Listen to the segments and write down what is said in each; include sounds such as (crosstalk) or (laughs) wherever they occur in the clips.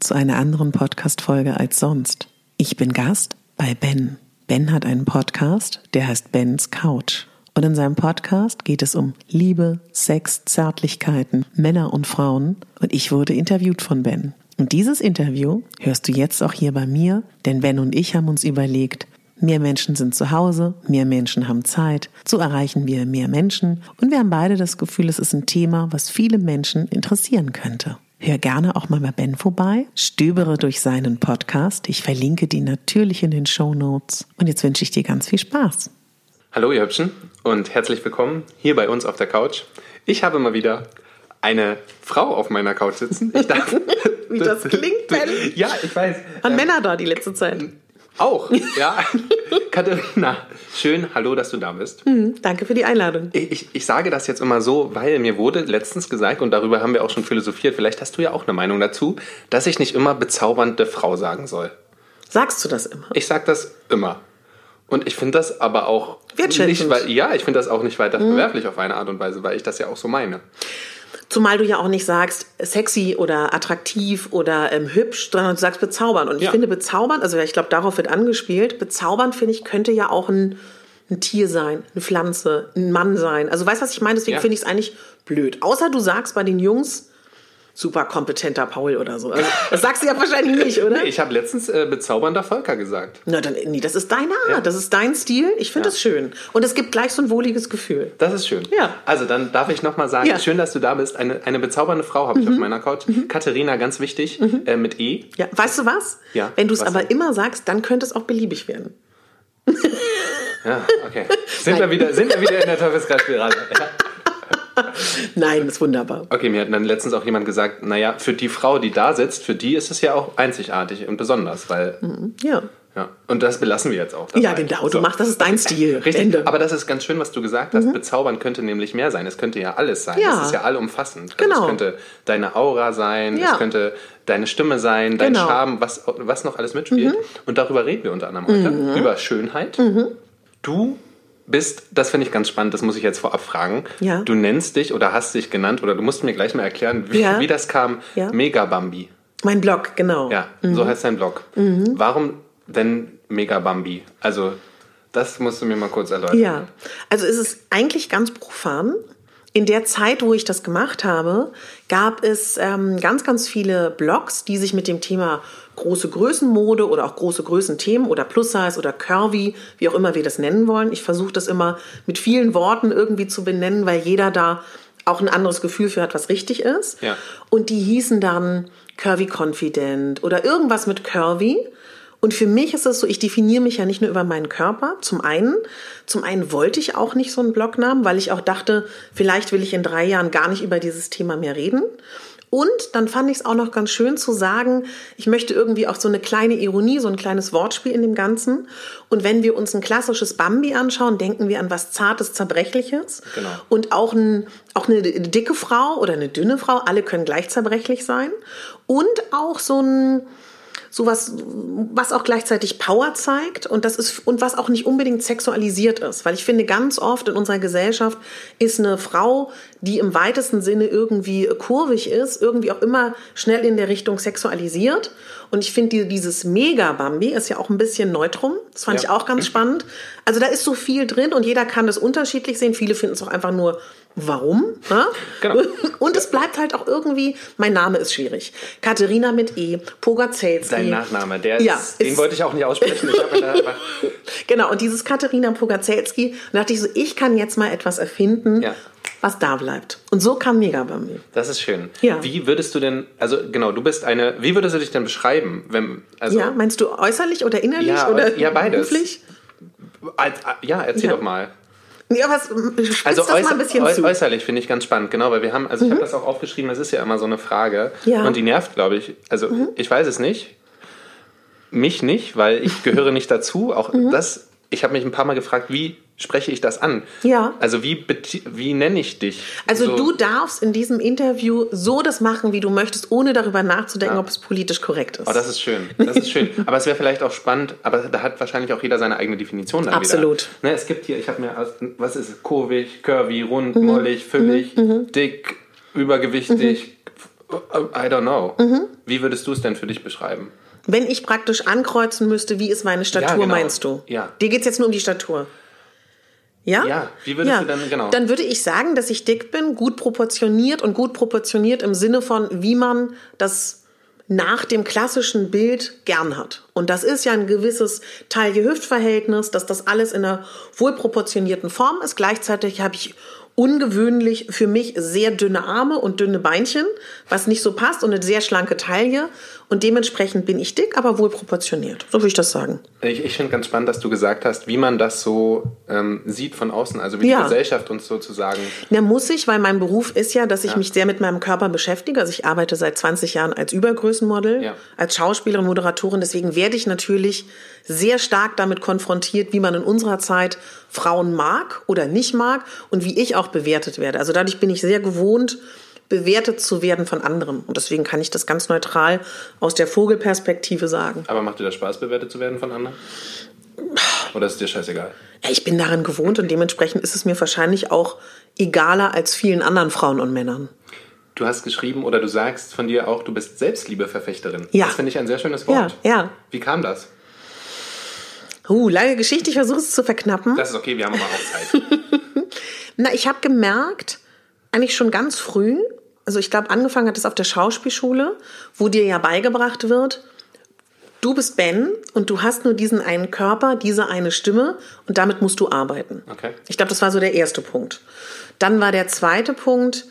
Zu einer anderen Podcast-Folge als sonst. Ich bin Gast bei Ben. Ben hat einen Podcast, der heißt Bens Couch. Und in seinem Podcast geht es um Liebe, Sex, Zärtlichkeiten, Männer und Frauen. Und ich wurde interviewt von Ben. Und dieses Interview hörst du jetzt auch hier bei mir, denn Ben und ich haben uns überlegt, Mehr Menschen sind zu Hause, mehr Menschen haben Zeit, so erreichen wir mehr Menschen und wir haben beide das Gefühl, es ist ein Thema, was viele Menschen interessieren könnte. Hör gerne auch mal bei Ben vorbei, stöbere durch seinen Podcast. Ich verlinke die natürlich in den Show Notes. Und jetzt wünsche ich dir ganz viel Spaß. Hallo ihr Hübschen und herzlich willkommen hier bei uns auf der Couch. Ich habe mal wieder eine Frau auf meiner Couch sitzen. Ich darf, (laughs) Wie das (laughs) klingt, Ben. Ja, ich weiß. An ähm, Männer da die letzte Zeit. Auch, ja. (laughs) Katharina, schön, hallo, dass du da bist. Mhm, danke für die Einladung. Ich, ich, ich, sage das jetzt immer so, weil mir wurde letztens gesagt, und darüber haben wir auch schon philosophiert, vielleicht hast du ja auch eine Meinung dazu, dass ich nicht immer bezaubernde Frau sagen soll. Sagst du das immer? Ich sag das immer. Und ich finde das aber auch nicht, weil, ja, ich finde das auch nicht weiter mhm. verwerflich auf eine Art und Weise, weil ich das ja auch so meine. Zumal du ja auch nicht sagst sexy oder attraktiv oder ähm, hübsch, sondern du sagst bezaubern. Und ich ja. finde bezaubern, also ich glaube, darauf wird angespielt, bezaubern finde ich, könnte ja auch ein, ein Tier sein, eine Pflanze, ein Mann sein. Also weißt du, was ich meine? Deswegen ja. finde ich es eigentlich blöd. Außer du sagst bei den Jungs, super kompetenter Paul oder so. Also, das sagst du ja wahrscheinlich nicht, oder? Nee, ich habe letztens äh, bezaubernder Volker gesagt. Na, dann, nee, das ist deine Art, ja. das ist dein Stil. Ich finde ja. das schön. Und es gibt gleich so ein wohliges Gefühl. Das ist schön. Ja. Also dann darf ich nochmal sagen, ja. schön, dass du da bist. Eine, eine bezaubernde Frau habe ich mhm. auf meiner Couch. Mhm. Katharina, ganz wichtig, mhm. äh, mit E. Ja, weißt du was? Ja. Wenn du es aber immer sagst, dann könnte es auch beliebig werden. ja, okay. (laughs) Sind, wir wieder, sind wir wieder in der Teufelskreisspirale. (laughs) Ja. (laughs) Nein, ist wunderbar. Okay, mir hat dann letztens auch jemand gesagt, naja, für die Frau, die da sitzt, für die ist es ja auch einzigartig und besonders, weil... Mhm. Ja. Ja, und das belassen wir jetzt auch. Dabei. Ja, genau, du so. machst, das ist dein (laughs) Stil. Richtig, Ende. aber das ist ganz schön, was du gesagt hast. Mhm. Bezaubern könnte nämlich mehr sein. Es könnte ja alles sein. Ja. Es ist ja allumfassend. Also genau. Es könnte deine Aura sein, ja. es könnte deine Stimme sein, dein genau. Charme, was, was noch alles mitspielt. Mhm. Und darüber reden wir unter anderem heute. Mhm. Über Schönheit. Mhm. Du bist, das finde ich ganz spannend, das muss ich jetzt vorab fragen. Ja. Du nennst dich oder hast dich genannt oder du musst mir gleich mal erklären, wie, ja. wie das kam. Ja. Megabambi. Mein Blog, genau. Ja, mhm. so heißt dein Blog. Mhm. Warum denn Megabambi? Also, das musst du mir mal kurz erläutern. Ja, also es ist eigentlich ganz profan. In der Zeit, wo ich das gemacht habe, gab es ähm, ganz, ganz viele Blogs, die sich mit dem Thema große Größenmode oder auch große Größenthemen oder Plus-Size oder Curvy, wie auch immer wir das nennen wollen. Ich versuche das immer mit vielen Worten irgendwie zu benennen, weil jeder da auch ein anderes Gefühl für hat, was richtig ist. Ja. Und die hießen dann Curvy Confident oder irgendwas mit Curvy. Und für mich ist es so, ich definiere mich ja nicht nur über meinen Körper, zum einen. Zum einen wollte ich auch nicht so einen Blognamen, weil ich auch dachte, vielleicht will ich in drei Jahren gar nicht über dieses Thema mehr reden. Und dann fand ich es auch noch ganz schön zu sagen, ich möchte irgendwie auch so eine kleine Ironie, so ein kleines Wortspiel in dem Ganzen. Und wenn wir uns ein klassisches Bambi anschauen, denken wir an was Zartes, Zerbrechliches. Genau. Und auch, ein, auch eine dicke Frau oder eine dünne Frau, alle können gleich zerbrechlich sein. Und auch so ein sowas, was auch gleichzeitig Power zeigt und das ist und was auch nicht unbedingt sexualisiert ist, weil ich finde ganz oft in unserer Gesellschaft ist eine Frau, die im weitesten Sinne irgendwie kurvig ist, irgendwie auch immer schnell in der Richtung sexualisiert und ich finde dieses Mega Bambi ist ja auch ein bisschen neutrum, das fand ja. ich auch ganz spannend. Also da ist so viel drin und jeder kann das unterschiedlich sehen. Viele finden es auch einfach nur warum. Ne? Genau. (laughs) Und es bleibt halt auch irgendwie, mein Name ist schwierig. Katharina mit E, Pogacelski. Dein Nachname, der ja, ist, den wollte ich auch nicht aussprechen. (laughs) genau, und dieses Katharina Pogacelski, da dachte ich so, ich kann jetzt mal etwas erfinden, ja. was da bleibt. Und so kam Mega bei mir. Das ist schön. Ja. Wie würdest du denn, also genau, du bist eine, wie würdest du dich denn beschreiben? Wenn, also, ja, meinst du äußerlich oder innerlich ja, oder ja, beides. beruflich? Ja, erzähl ja. doch mal. Ja, was, also das mal ein bisschen äu zu. äußerlich finde ich ganz spannend, genau, weil wir haben, also mhm. ich habe das auch aufgeschrieben, das ist ja immer so eine Frage ja. und die nervt, glaube ich. Also mhm. ich weiß es nicht, mich nicht, weil ich gehöre nicht dazu. Auch mhm. das, ich habe mich ein paar Mal gefragt, wie spreche ich das an? Ja. Also wie, wie nenne ich dich? Also so. du darfst in diesem Interview so das machen, wie du möchtest, ohne darüber nachzudenken, ja. ob es politisch korrekt ist. Oh, das ist schön. Das ist schön. aber es wäre vielleicht auch spannend, aber da hat wahrscheinlich auch jeder seine eigene Definition dann Absolut. Wieder. Ne, es gibt hier, ich habe mir, was ist es? Kurvig, curvy, rund, mhm. mollig, füllig, mhm. mhm. dick, übergewichtig. Mhm. I don't know. Mhm. Wie würdest du es denn für dich beschreiben? Wenn ich praktisch ankreuzen müsste, wie ist meine Statur, ja, genau. meinst du? Ja. Dir geht es jetzt nur um die Statur. Ja? Ja, wie würdest ja. du dann, genau. Dann würde ich sagen, dass ich dick bin, gut proportioniert und gut proportioniert im Sinne von, wie man das nach dem klassischen Bild gern hat. Und das ist ja ein gewisses Taille-Hüft-Verhältnis, dass das alles in einer wohlproportionierten Form ist. Gleichzeitig habe ich ungewöhnlich für mich sehr dünne Arme und dünne Beinchen, was nicht so passt und eine sehr schlanke Taille. Und dementsprechend bin ich dick, aber wohl proportioniert. So würde ich das sagen. Ich, ich finde ganz spannend, dass du gesagt hast, wie man das so ähm, sieht von außen, also wie ja. die Gesellschaft uns sozusagen. Na, muss ich, weil mein Beruf ist ja, dass ich ja. mich sehr mit meinem Körper beschäftige. Also ich arbeite seit 20 Jahren als Übergrößenmodel, ja. als Schauspielerin, Moderatorin. Deswegen werde ich natürlich sehr stark damit konfrontiert, wie man in unserer Zeit Frauen mag oder nicht mag und wie ich auch bewertet werde. Also dadurch bin ich sehr gewohnt, bewertet zu werden von anderen. Und deswegen kann ich das ganz neutral aus der Vogelperspektive sagen. Aber macht dir das Spaß, bewertet zu werden von anderen? Oder ist es dir scheißegal? Ich bin daran gewohnt und dementsprechend ist es mir wahrscheinlich auch egaler als vielen anderen Frauen und Männern. Du hast geschrieben oder du sagst von dir auch, du bist Selbstliebeverfechterin. Ja. Das finde ich ein sehr schönes Wort. Ja, ja. Wie kam das? Uh, lange Geschichte, ich versuche es zu verknappen. Das ist okay, wir haben aber auch Zeit. (laughs) Na, ich habe gemerkt, eigentlich schon ganz früh, also ich glaube, angefangen hat es auf der Schauspielschule, wo dir ja beigebracht wird, du bist Ben und du hast nur diesen einen Körper, diese eine Stimme und damit musst du arbeiten. Okay. Ich glaube, das war so der erste Punkt. Dann war der zweite Punkt,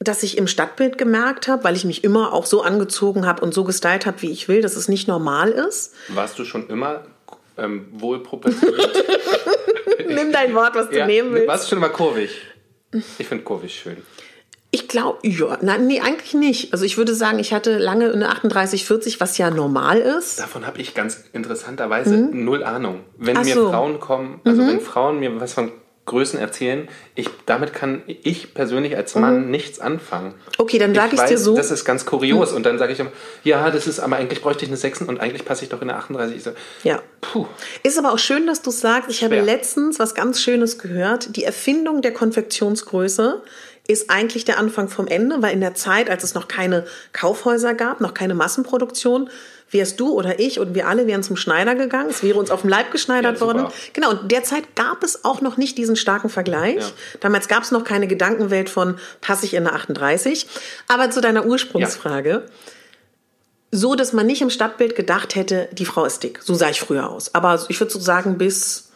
dass ich im Stadtbild gemerkt habe, weil ich mich immer auch so angezogen habe und so gestylt habe, wie ich will, dass es nicht normal ist. Warst du schon immer ähm, wohl proportioniert? (laughs) Nimm dein Wort, was du ja, nehmen willst. Warst du schon mal kurvig? Ich finde kurvig schön. Ich glaube, ja, nein, nee, eigentlich nicht. Also ich würde sagen, ich hatte lange eine 38, 40, was ja normal ist. Davon habe ich ganz interessanterweise mhm. null Ahnung. Wenn Ach mir so. Frauen kommen, also mhm. wenn Frauen mir was von Größen erzählen, ich, damit kann ich persönlich als Mann mhm. nichts anfangen. Okay, dann sage ich, ich dir so. Das ist ganz kurios. Mhm. Und dann sage ich immer, ja, das ist, aber eigentlich bräuchte ich eine 6 und eigentlich passe ich doch in eine 38. Ich so, ja. Puh. Ist aber auch schön, dass du sagst, ich habe letztens was ganz Schönes gehört. Die Erfindung der Konfektionsgröße ist eigentlich der Anfang vom Ende, weil in der Zeit, als es noch keine Kaufhäuser gab, noch keine Massenproduktion, wärst du oder ich und wir alle wären zum Schneider gegangen, es wäre uns auf dem Leib geschneidert ja, worden. Genau, und derzeit gab es auch noch nicht diesen starken Vergleich. Ja. Damals gab es noch keine Gedankenwelt von, passe ich in eine 38. Aber zu deiner Ursprungsfrage. Ja. So, dass man nicht im Stadtbild gedacht hätte, die Frau ist dick. So sah ich früher aus. Aber ich würde so sagen, bis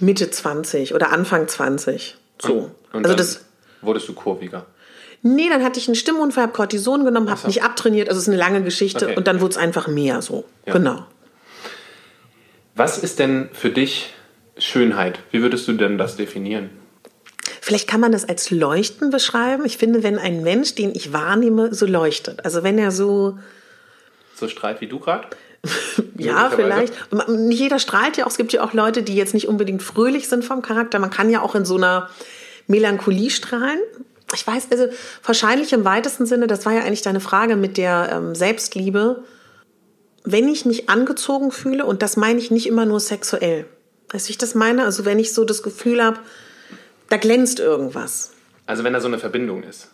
Mitte 20 oder Anfang 20. So. Und, und also das wurdest du kurviger. Nee, dann hatte ich einen Stimmunfall, habe Cortison genommen, habe so. mich abtrainiert. Also es ist eine lange Geschichte okay. und dann wurde es einfach mehr so. Ja. Genau. Was ist denn für dich Schönheit? Wie würdest du denn das definieren? Vielleicht kann man das als Leuchten beschreiben. Ich finde, wenn ein Mensch, den ich wahrnehme, so leuchtet. Also wenn er so. So strahlt wie du gerade? (laughs) ja, vielleicht. Nicht jeder strahlt ja auch. Es gibt ja auch Leute, die jetzt nicht unbedingt fröhlich sind vom Charakter. Man kann ja auch in so einer Melancholie strahlen ich weiß, also wahrscheinlich im weitesten Sinne, das war ja eigentlich deine Frage mit der ähm, Selbstliebe wenn ich mich angezogen fühle, und das meine ich nicht immer nur sexuell. Weißt du, wie ich das meine? Also wenn ich so das Gefühl habe, da glänzt irgendwas. Also wenn da so eine Verbindung ist.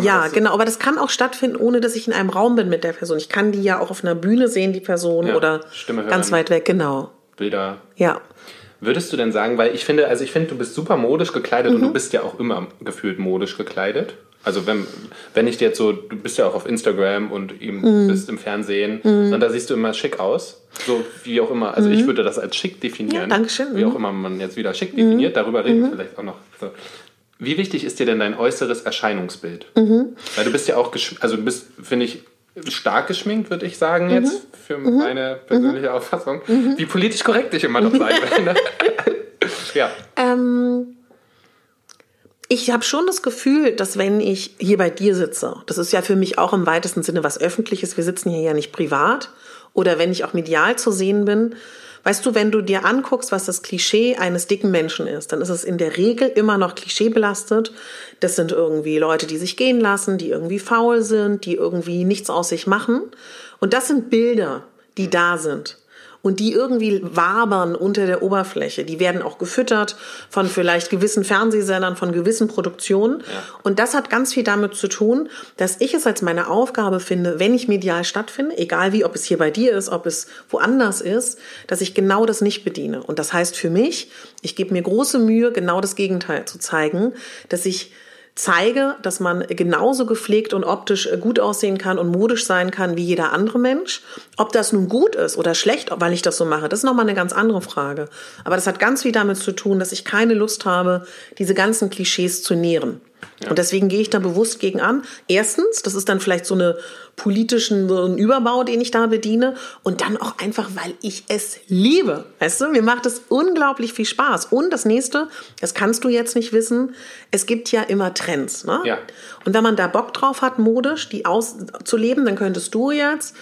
Ja, so genau, aber das kann auch stattfinden, ohne dass ich in einem Raum bin mit der Person. Ich kann die ja auch auf einer Bühne sehen, die Person, ja, oder Stimme hören, ganz weit weg, genau. Bilder. Ja. Würdest du denn sagen, weil ich finde, also ich finde, du bist super modisch gekleidet mhm. und du mhm. bist ja auch immer gefühlt modisch gekleidet. Also wenn, wenn ich dir jetzt so, du bist ja auch auf Instagram und eben mhm. bist im Fernsehen mhm. und da siehst du immer schick aus. So wie auch immer. Also mhm. ich würde das als schick definieren. Ja, Dankeschön. Wie auch mhm. immer man jetzt wieder schick definiert. Darüber reden wir vielleicht auch noch. So. Wie wichtig ist dir denn dein äußeres Erscheinungsbild? Weil du bist ja auch, also du bist, finde ich, stark geschminkt, würde ich sagen jetzt, für meine persönliche Auffassung. Wie politisch korrekt ich immer noch sein will. (laughs) Ne? (laughs) ja. Ähm ich habe schon das Gefühl, dass wenn ich hier bei dir sitze, das ist ja für mich auch im weitesten Sinne was Öffentliches, wir sitzen hier ja nicht privat, oder wenn ich auch medial zu sehen bin, weißt du, wenn du dir anguckst, was das Klischee eines dicken Menschen ist, dann ist es in der Regel immer noch klischeebelastet. Das sind irgendwie Leute, die sich gehen lassen, die irgendwie faul sind, die irgendwie nichts aus sich machen. Und das sind Bilder, die da sind und die irgendwie wabern unter der Oberfläche. Die werden auch gefüttert von vielleicht gewissen Fernsehsendern, von gewissen Produktionen. Ja. Und das hat ganz viel damit zu tun, dass ich es als meine Aufgabe finde, wenn ich medial stattfinde, egal wie, ob es hier bei dir ist, ob es woanders ist, dass ich genau das nicht bediene. Und das heißt für mich, ich gebe mir große Mühe, genau das Gegenteil zu zeigen, dass ich zeige, dass man genauso gepflegt und optisch gut aussehen kann und modisch sein kann wie jeder andere Mensch. Ob das nun gut ist oder schlecht, weil ich das so mache, das ist nochmal eine ganz andere Frage. Aber das hat ganz viel damit zu tun, dass ich keine Lust habe, diese ganzen Klischees zu nähren. Ja. Und deswegen gehe ich da bewusst gegen an. Erstens, das ist dann vielleicht so eine politischen so ein Überbau, den ich da bediene. Und dann auch einfach, weil ich es liebe. Weißt du, mir macht es unglaublich viel Spaß. Und das nächste, das kannst du jetzt nicht wissen, es gibt ja immer Trends. Ne? Ja. Und wenn man da Bock drauf hat, modisch, die auszuleben, dann könntest du jetzt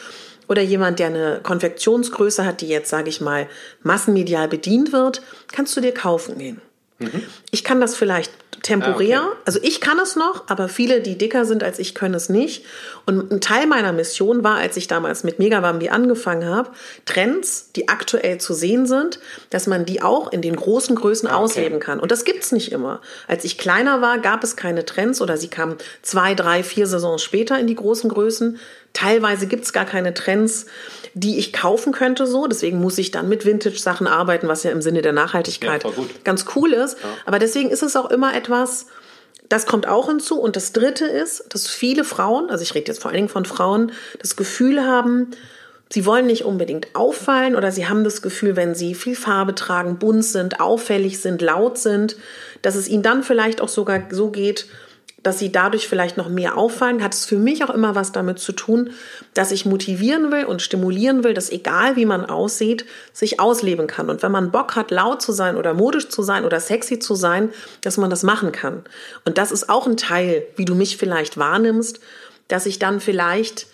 oder jemand, der eine Konfektionsgröße hat, die jetzt, sage ich mal, massenmedial bedient wird, kannst du dir kaufen gehen. Mhm. Ich kann das vielleicht temporär. Ah, okay. Also ich kann es noch, aber viele, die dicker sind als ich, können es nicht. Und ein Teil meiner Mission war, als ich damals mit Megabambi angefangen habe, Trends, die aktuell zu sehen sind, dass man die auch in den großen Größen ah, okay. ausleben kann. Und das gibt's nicht immer. Als ich kleiner war, gab es keine Trends oder sie kamen zwei, drei, vier Saisons später in die großen Größen. Teilweise gibt's gar keine Trends die ich kaufen könnte so. Deswegen muss ich dann mit Vintage-Sachen arbeiten, was ja im Sinne der Nachhaltigkeit ja, ganz cool ist. Ja. Aber deswegen ist es auch immer etwas, das kommt auch hinzu. Und das Dritte ist, dass viele Frauen, also ich rede jetzt vor allen Dingen von Frauen, das Gefühl haben, sie wollen nicht unbedingt auffallen oder sie haben das Gefühl, wenn sie viel Farbe tragen, bunt sind, auffällig sind, laut sind, dass es ihnen dann vielleicht auch sogar so geht, dass sie dadurch vielleicht noch mehr auffallen, hat es für mich auch immer was damit zu tun, dass ich motivieren will und stimulieren will, dass egal wie man aussieht, sich ausleben kann. Und wenn man Bock hat, laut zu sein oder modisch zu sein oder sexy zu sein, dass man das machen kann. Und das ist auch ein Teil, wie du mich vielleicht wahrnimmst, dass ich dann vielleicht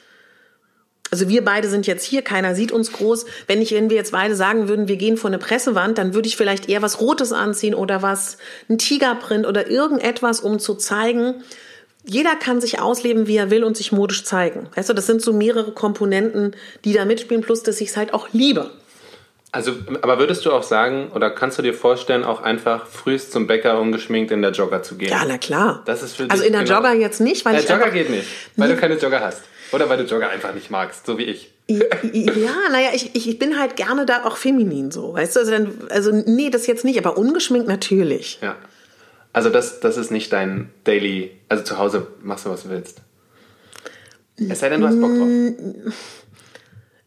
also wir beide sind jetzt hier, keiner sieht uns groß. Wenn ich, wenn wir jetzt beide sagen würden, wir gehen vor eine Pressewand, dann würde ich vielleicht eher was Rotes anziehen oder was, ein Tigerprint oder irgendetwas, um zu zeigen, jeder kann sich ausleben, wie er will und sich modisch zeigen. Weißt du, das sind so mehrere Komponenten, die da mitspielen, plus dass ich es halt auch liebe. Also, aber würdest du auch sagen, oder kannst du dir vorstellen, auch einfach frühst zum Bäcker ungeschminkt in der Jogger zu gehen? Ja, na klar. Das ist für also in der genau. Jogger jetzt nicht, weil der Jogger geht nicht, weil du keine Jogger hast. Oder weil du Jogger einfach nicht magst, so wie ich. Ja, naja, ich, ich bin halt gerne da auch feminin so, weißt du? Also, dann, also nee, das jetzt nicht, aber ungeschminkt natürlich. Ja. Also das, das ist nicht dein Daily, also zu Hause machst du, was du willst. Es sei denn, du hast Bock drauf.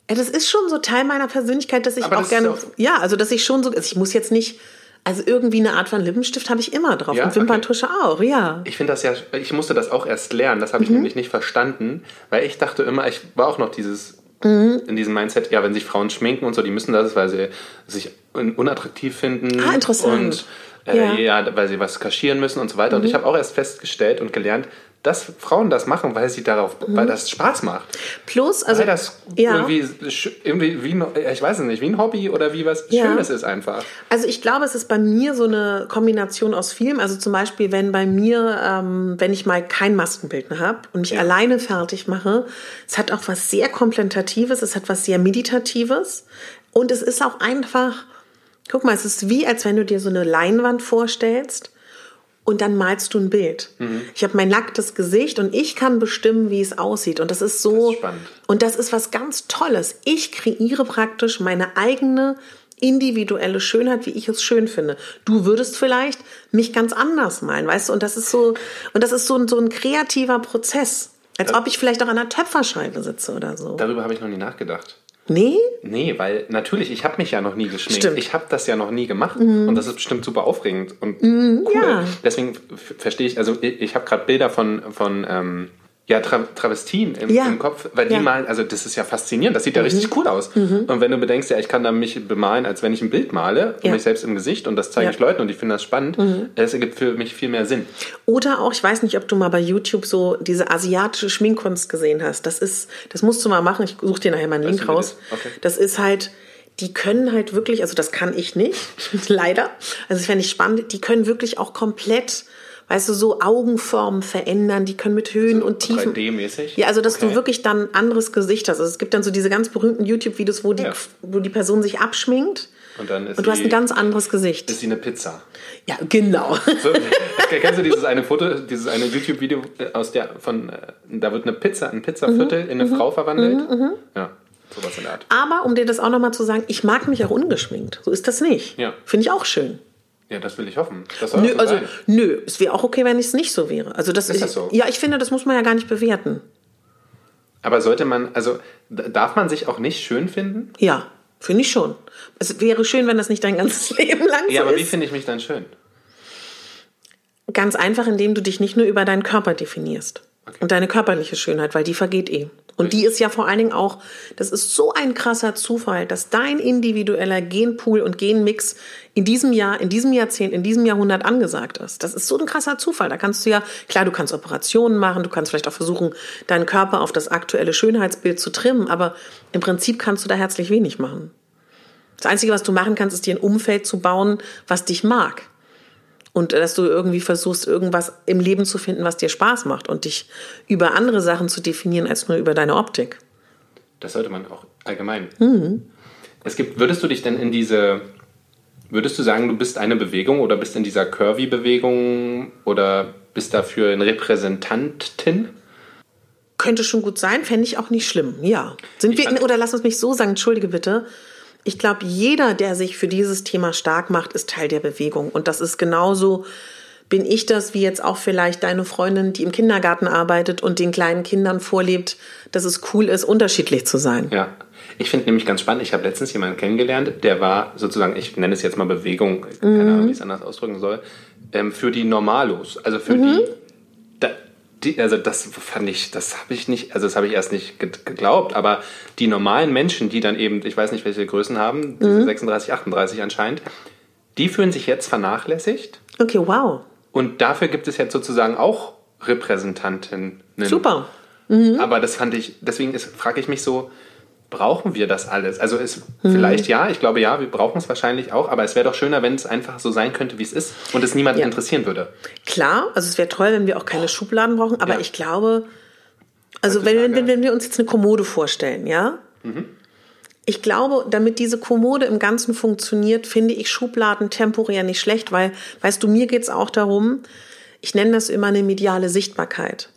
Ja, das ist schon so Teil meiner Persönlichkeit, dass ich aber auch gerne, auch ja, also dass ich schon so, also ich muss jetzt nicht also irgendwie eine Art von Lippenstift habe ich immer drauf ja, und Wimperntusche okay. auch, ja. Ich finde das ja, ich musste das auch erst lernen, das habe ich mhm. nämlich nicht verstanden, weil ich dachte immer, ich war auch noch dieses mhm. in diesem Mindset, ja, wenn sich Frauen schminken und so, die müssen das, weil sie sich unattraktiv finden. Ah, interessant. Und äh, ja. ja. weil sie was kaschieren müssen und so weiter. Mhm. Und ich habe auch erst festgestellt und gelernt, dass Frauen das machen, weil sie darauf, mhm. weil das Spaß macht. Plus, also weil das ja. irgendwie, irgendwie wie, ich weiß es nicht, wie ein Hobby oder wie was ja. Schönes ist einfach. Also ich glaube, es ist bei mir so eine Kombination aus vielem. Also zum Beispiel, wenn bei mir, ähm, wenn ich mal kein Maskenbildner habe und mich ja. alleine fertig mache, es hat auch was sehr Komplementatives, es hat was sehr Meditatives und es ist auch einfach, guck mal, es ist wie, als wenn du dir so eine Leinwand vorstellst und dann malst du ein Bild. Mhm. Ich habe mein nacktes Gesicht und ich kann bestimmen, wie es aussieht. Und das ist so. Das ist spannend. Und das ist was ganz Tolles. Ich kreiere praktisch meine eigene individuelle Schönheit, wie ich es schön finde. Du würdest vielleicht mich ganz anders malen, weißt du? Und das ist so, und das ist so, so ein kreativer Prozess. Als ob ich vielleicht auch an einer Töpferscheibe sitze oder so. Darüber habe ich noch nie nachgedacht. Nee? Nee, weil natürlich, ich habe mich ja noch nie geschminkt. Stimmt. Ich habe das ja noch nie gemacht mhm. und das ist bestimmt super aufregend und mhm, cool. Ja. Deswegen verstehe ich, also ich, ich habe gerade Bilder von, von ähm, ja, Tra Travestien im, ja. im, Kopf, weil die ja. malen, also das ist ja faszinierend, das sieht ja mhm. richtig cool aus. Mhm. Und wenn du bedenkst, ja, ich kann da mich bemalen, als wenn ich ein Bild male, ja. mich selbst im Gesicht und das zeige ich Leuten und ich finde das spannend, mhm. das ergibt für mich viel mehr Sinn. Oder auch, ich weiß nicht, ob du mal bei YouTube so diese asiatische Schminkkunst gesehen hast. Das ist, das musst du mal machen, ich suche dir nachher mal einen Link raus. Okay. Das ist halt, die können halt wirklich, also das kann ich nicht, (laughs) leider. Also das fände ich spannend, die können wirklich auch komplett weißt du, so Augenformen verändern, die können mit Höhen also und Tiefen. 3D-mäßig? Ja, also dass okay. du wirklich dann ein anderes Gesicht hast. Also es gibt dann so diese ganz berühmten YouTube-Videos, wo die, ja. wo die Person sich abschminkt. Und, dann ist und du die, hast ein ganz anderes Gesicht. Ist sie eine Pizza? Ja, genau. So, (laughs) kennst du dieses eine Foto, dieses eine YouTube-Video äh, aus der von, äh, da wird eine Pizza, ein Pizzaviertel mhm. in eine mhm. Frau verwandelt? Mhm. mhm. Ja. Sowas in der Art. Aber um dir das auch nochmal zu sagen, ich mag mich auch ungeschminkt. So ist das nicht. Ja. Finde ich auch schön. Ja, das will ich hoffen. nö, also, nö, es wäre auch okay, wenn es nicht so wäre. Also das ist ich, das so? Ja, ich finde, das muss man ja gar nicht bewerten. Aber sollte man, also darf man sich auch nicht schön finden? Ja, finde ich schon. Es wäre schön, wenn das nicht dein ganzes (laughs) Leben lang so Ja, aber ist. wie finde ich mich dann schön? Ganz einfach, indem du dich nicht nur über deinen Körper definierst. Okay. Und deine körperliche Schönheit, weil die vergeht eh. Und die ist ja vor allen Dingen auch, das ist so ein krasser Zufall, dass dein individueller Genpool und Genmix in diesem Jahr, in diesem Jahrzehnt, in diesem Jahrhundert angesagt ist. Das ist so ein krasser Zufall. Da kannst du ja, klar, du kannst Operationen machen, du kannst vielleicht auch versuchen, deinen Körper auf das aktuelle Schönheitsbild zu trimmen, aber im Prinzip kannst du da herzlich wenig machen. Das Einzige, was du machen kannst, ist dir ein Umfeld zu bauen, was dich mag und dass du irgendwie versuchst, irgendwas im Leben zu finden, was dir Spaß macht und dich über andere Sachen zu definieren als nur über deine Optik. Das sollte man auch allgemein. Mhm. Es gibt, würdest du dich denn in diese, würdest du sagen, du bist eine Bewegung oder bist in dieser Curvy-Bewegung oder bist dafür eine Repräsentantin? Könnte schon gut sein, fände ich auch nicht schlimm, ja. Sind wir, oder lass uns mich so sagen, entschuldige bitte, ich glaube, jeder, der sich für dieses Thema stark macht, ist Teil der Bewegung. Und das ist genauso, bin ich das, wie jetzt auch vielleicht deine Freundin, die im Kindergarten arbeitet und den kleinen Kindern vorlebt, dass es cool ist, unterschiedlich zu sein. Ja. Ich finde nämlich ganz spannend, ich habe letztens jemanden kennengelernt, der war sozusagen, ich nenne es jetzt mal Bewegung, keine mhm. Ahnung, wie ich es anders ausdrücken soll, ähm, für die Normalos, also für mhm. die die, also das fand ich, das habe ich nicht, also das habe ich erst nicht geglaubt, aber die normalen Menschen, die dann eben, ich weiß nicht, welche Größen haben, mhm. 36, 38 anscheinend, die fühlen sich jetzt vernachlässigt. Okay, wow. Und dafür gibt es jetzt sozusagen auch Repräsentantinnen. Super. Mhm. Aber das fand ich, deswegen frage ich mich so, brauchen wir das alles? Also ist mhm. vielleicht ja, ich glaube ja, wir brauchen es wahrscheinlich auch, aber es wäre doch schöner, wenn es einfach so sein könnte, wie es ist und es niemanden ja. interessieren würde. Klar, also es wäre toll, wenn wir auch keine Schubladen brauchen, aber ja. ich glaube, also wenn, wenn, wenn, wir uns jetzt eine Kommode vorstellen, ja? Mhm. Ich glaube, damit diese Kommode im Ganzen funktioniert, finde ich Schubladen temporär nicht schlecht, weil, weißt du, mir geht es auch darum, ich nenne das immer eine mediale Sichtbarkeit.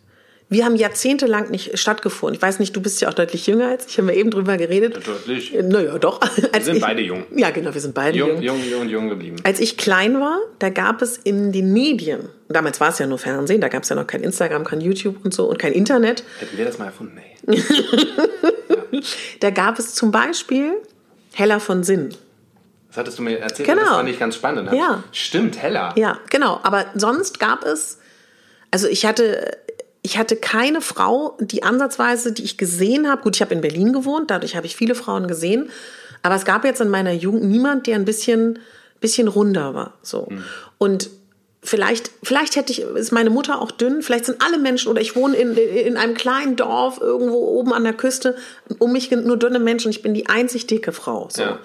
Wir haben jahrzehntelang nicht stattgefunden. Ich weiß nicht, du bist ja auch deutlich jünger als ich, haben wir eben drüber geredet. Deutlich. Naja, doch. wir sind ich, beide jung. Ja, genau, wir sind beide jung. Jung, jung, und jung geblieben. Als ich klein war, da gab es in den Medien, damals war es ja nur Fernsehen, da gab es ja noch kein Instagram, kein YouTube und so und kein Internet. Hätten wir das mal erfunden, ey. (laughs) ja. Da gab es zum Beispiel Heller von Sinn. Das hattest du mir erzählt, genau. das fand ich ganz spannend. Ja. Stimmt, Heller. Ja, genau. Aber sonst gab es, also ich hatte ich hatte keine Frau, die ansatzweise, die ich gesehen habe. Gut, ich habe in Berlin gewohnt, dadurch habe ich viele Frauen gesehen. Aber es gab jetzt in meiner Jugend niemand, der ein bisschen bisschen runder war. So. Mhm. Und vielleicht, vielleicht hätte ich, ist meine Mutter auch dünn, vielleicht sind alle Menschen, oder ich wohne in, in einem kleinen Dorf irgendwo oben an der Küste, um mich sind nur dünne Menschen und ich bin die einzig dicke Frau. So. Ja.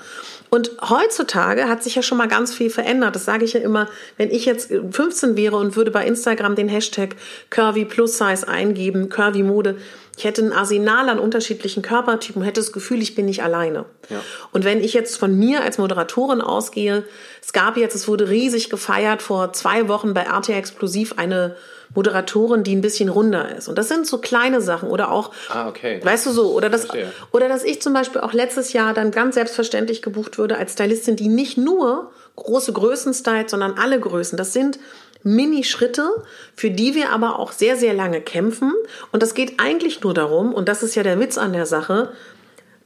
Und heutzutage hat sich ja schon mal ganz viel verändert. Das sage ich ja immer, wenn ich jetzt 15 wäre und würde bei Instagram den Hashtag Curvy Plus Size eingeben, Curvy Mode, ich hätte ein Arsenal an unterschiedlichen Körpertypen, hätte das Gefühl, ich bin nicht alleine. Ja. Und wenn ich jetzt von mir als Moderatorin ausgehe, es gab jetzt, es wurde riesig gefeiert vor zwei Wochen bei RT Explosiv eine Moderatorin, die ein bisschen runder ist. Und das sind so kleine Sachen oder auch, ah, okay. weißt du so, oder das, oder dass ich zum Beispiel auch letztes Jahr dann ganz selbstverständlich gebucht würde als Stylistin, die nicht nur große Größen stylt, sondern alle Größen. Das sind Mini-Schritte, für die wir aber auch sehr, sehr lange kämpfen. Und das geht eigentlich nur darum, und das ist ja der Witz an der Sache,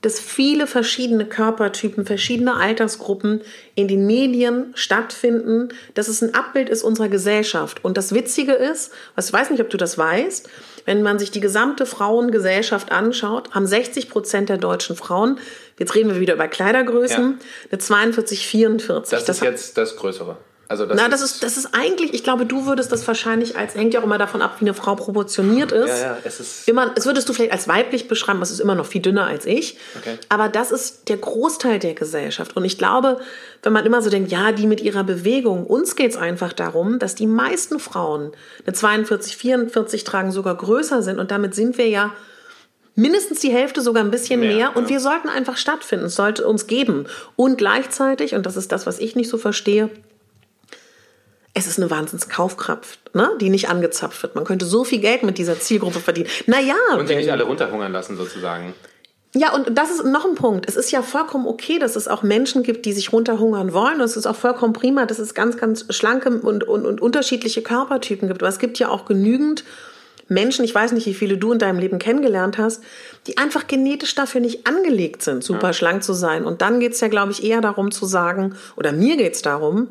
dass viele verschiedene Körpertypen, verschiedene Altersgruppen in den Medien stattfinden, dass es ein Abbild ist unserer Gesellschaft. Und das Witzige ist, was ich weiß nicht, ob du das weißt, wenn man sich die gesamte Frauengesellschaft anschaut, haben 60 Prozent der deutschen Frauen, jetzt reden wir wieder über Kleidergrößen, ja. eine 42, 44. Das, das ist jetzt das Größere. Also das Na, das ist, das ist eigentlich, ich glaube, du würdest das wahrscheinlich als, hängt ja auch immer davon ab, wie eine Frau proportioniert ist. Ja, ja, es ist. Immer, es würdest du vielleicht als weiblich beschreiben, es ist immer noch viel dünner als ich. Okay. Aber das ist der Großteil der Gesellschaft. Und ich glaube, wenn man immer so denkt, ja, die mit ihrer Bewegung, uns geht es einfach darum, dass die meisten Frauen eine 42, 44 tragen, sogar größer sind. Und damit sind wir ja mindestens die Hälfte, sogar ein bisschen mehr. mehr. Und ja. wir sollten einfach stattfinden. Es sollte uns geben. Und gleichzeitig, und das ist das, was ich nicht so verstehe, es ist eine Wahnsinnskaufkraft, ne? die nicht angezapft wird. Man könnte so viel Geld mit dieser Zielgruppe verdienen. Naja. Und sie nicht alle runterhungern lassen, sozusagen. Ja, und das ist noch ein Punkt. Es ist ja vollkommen okay, dass es auch Menschen gibt, die sich runterhungern wollen. Und es ist auch vollkommen prima, dass es ganz, ganz schlanke und, und, und unterschiedliche Körpertypen gibt. Aber es gibt ja auch genügend Menschen, ich weiß nicht, wie viele du in deinem Leben kennengelernt hast, die einfach genetisch dafür nicht angelegt sind, super ja. schlank zu sein. Und dann geht's ja, glaube ich, eher darum zu sagen, oder mir geht's darum,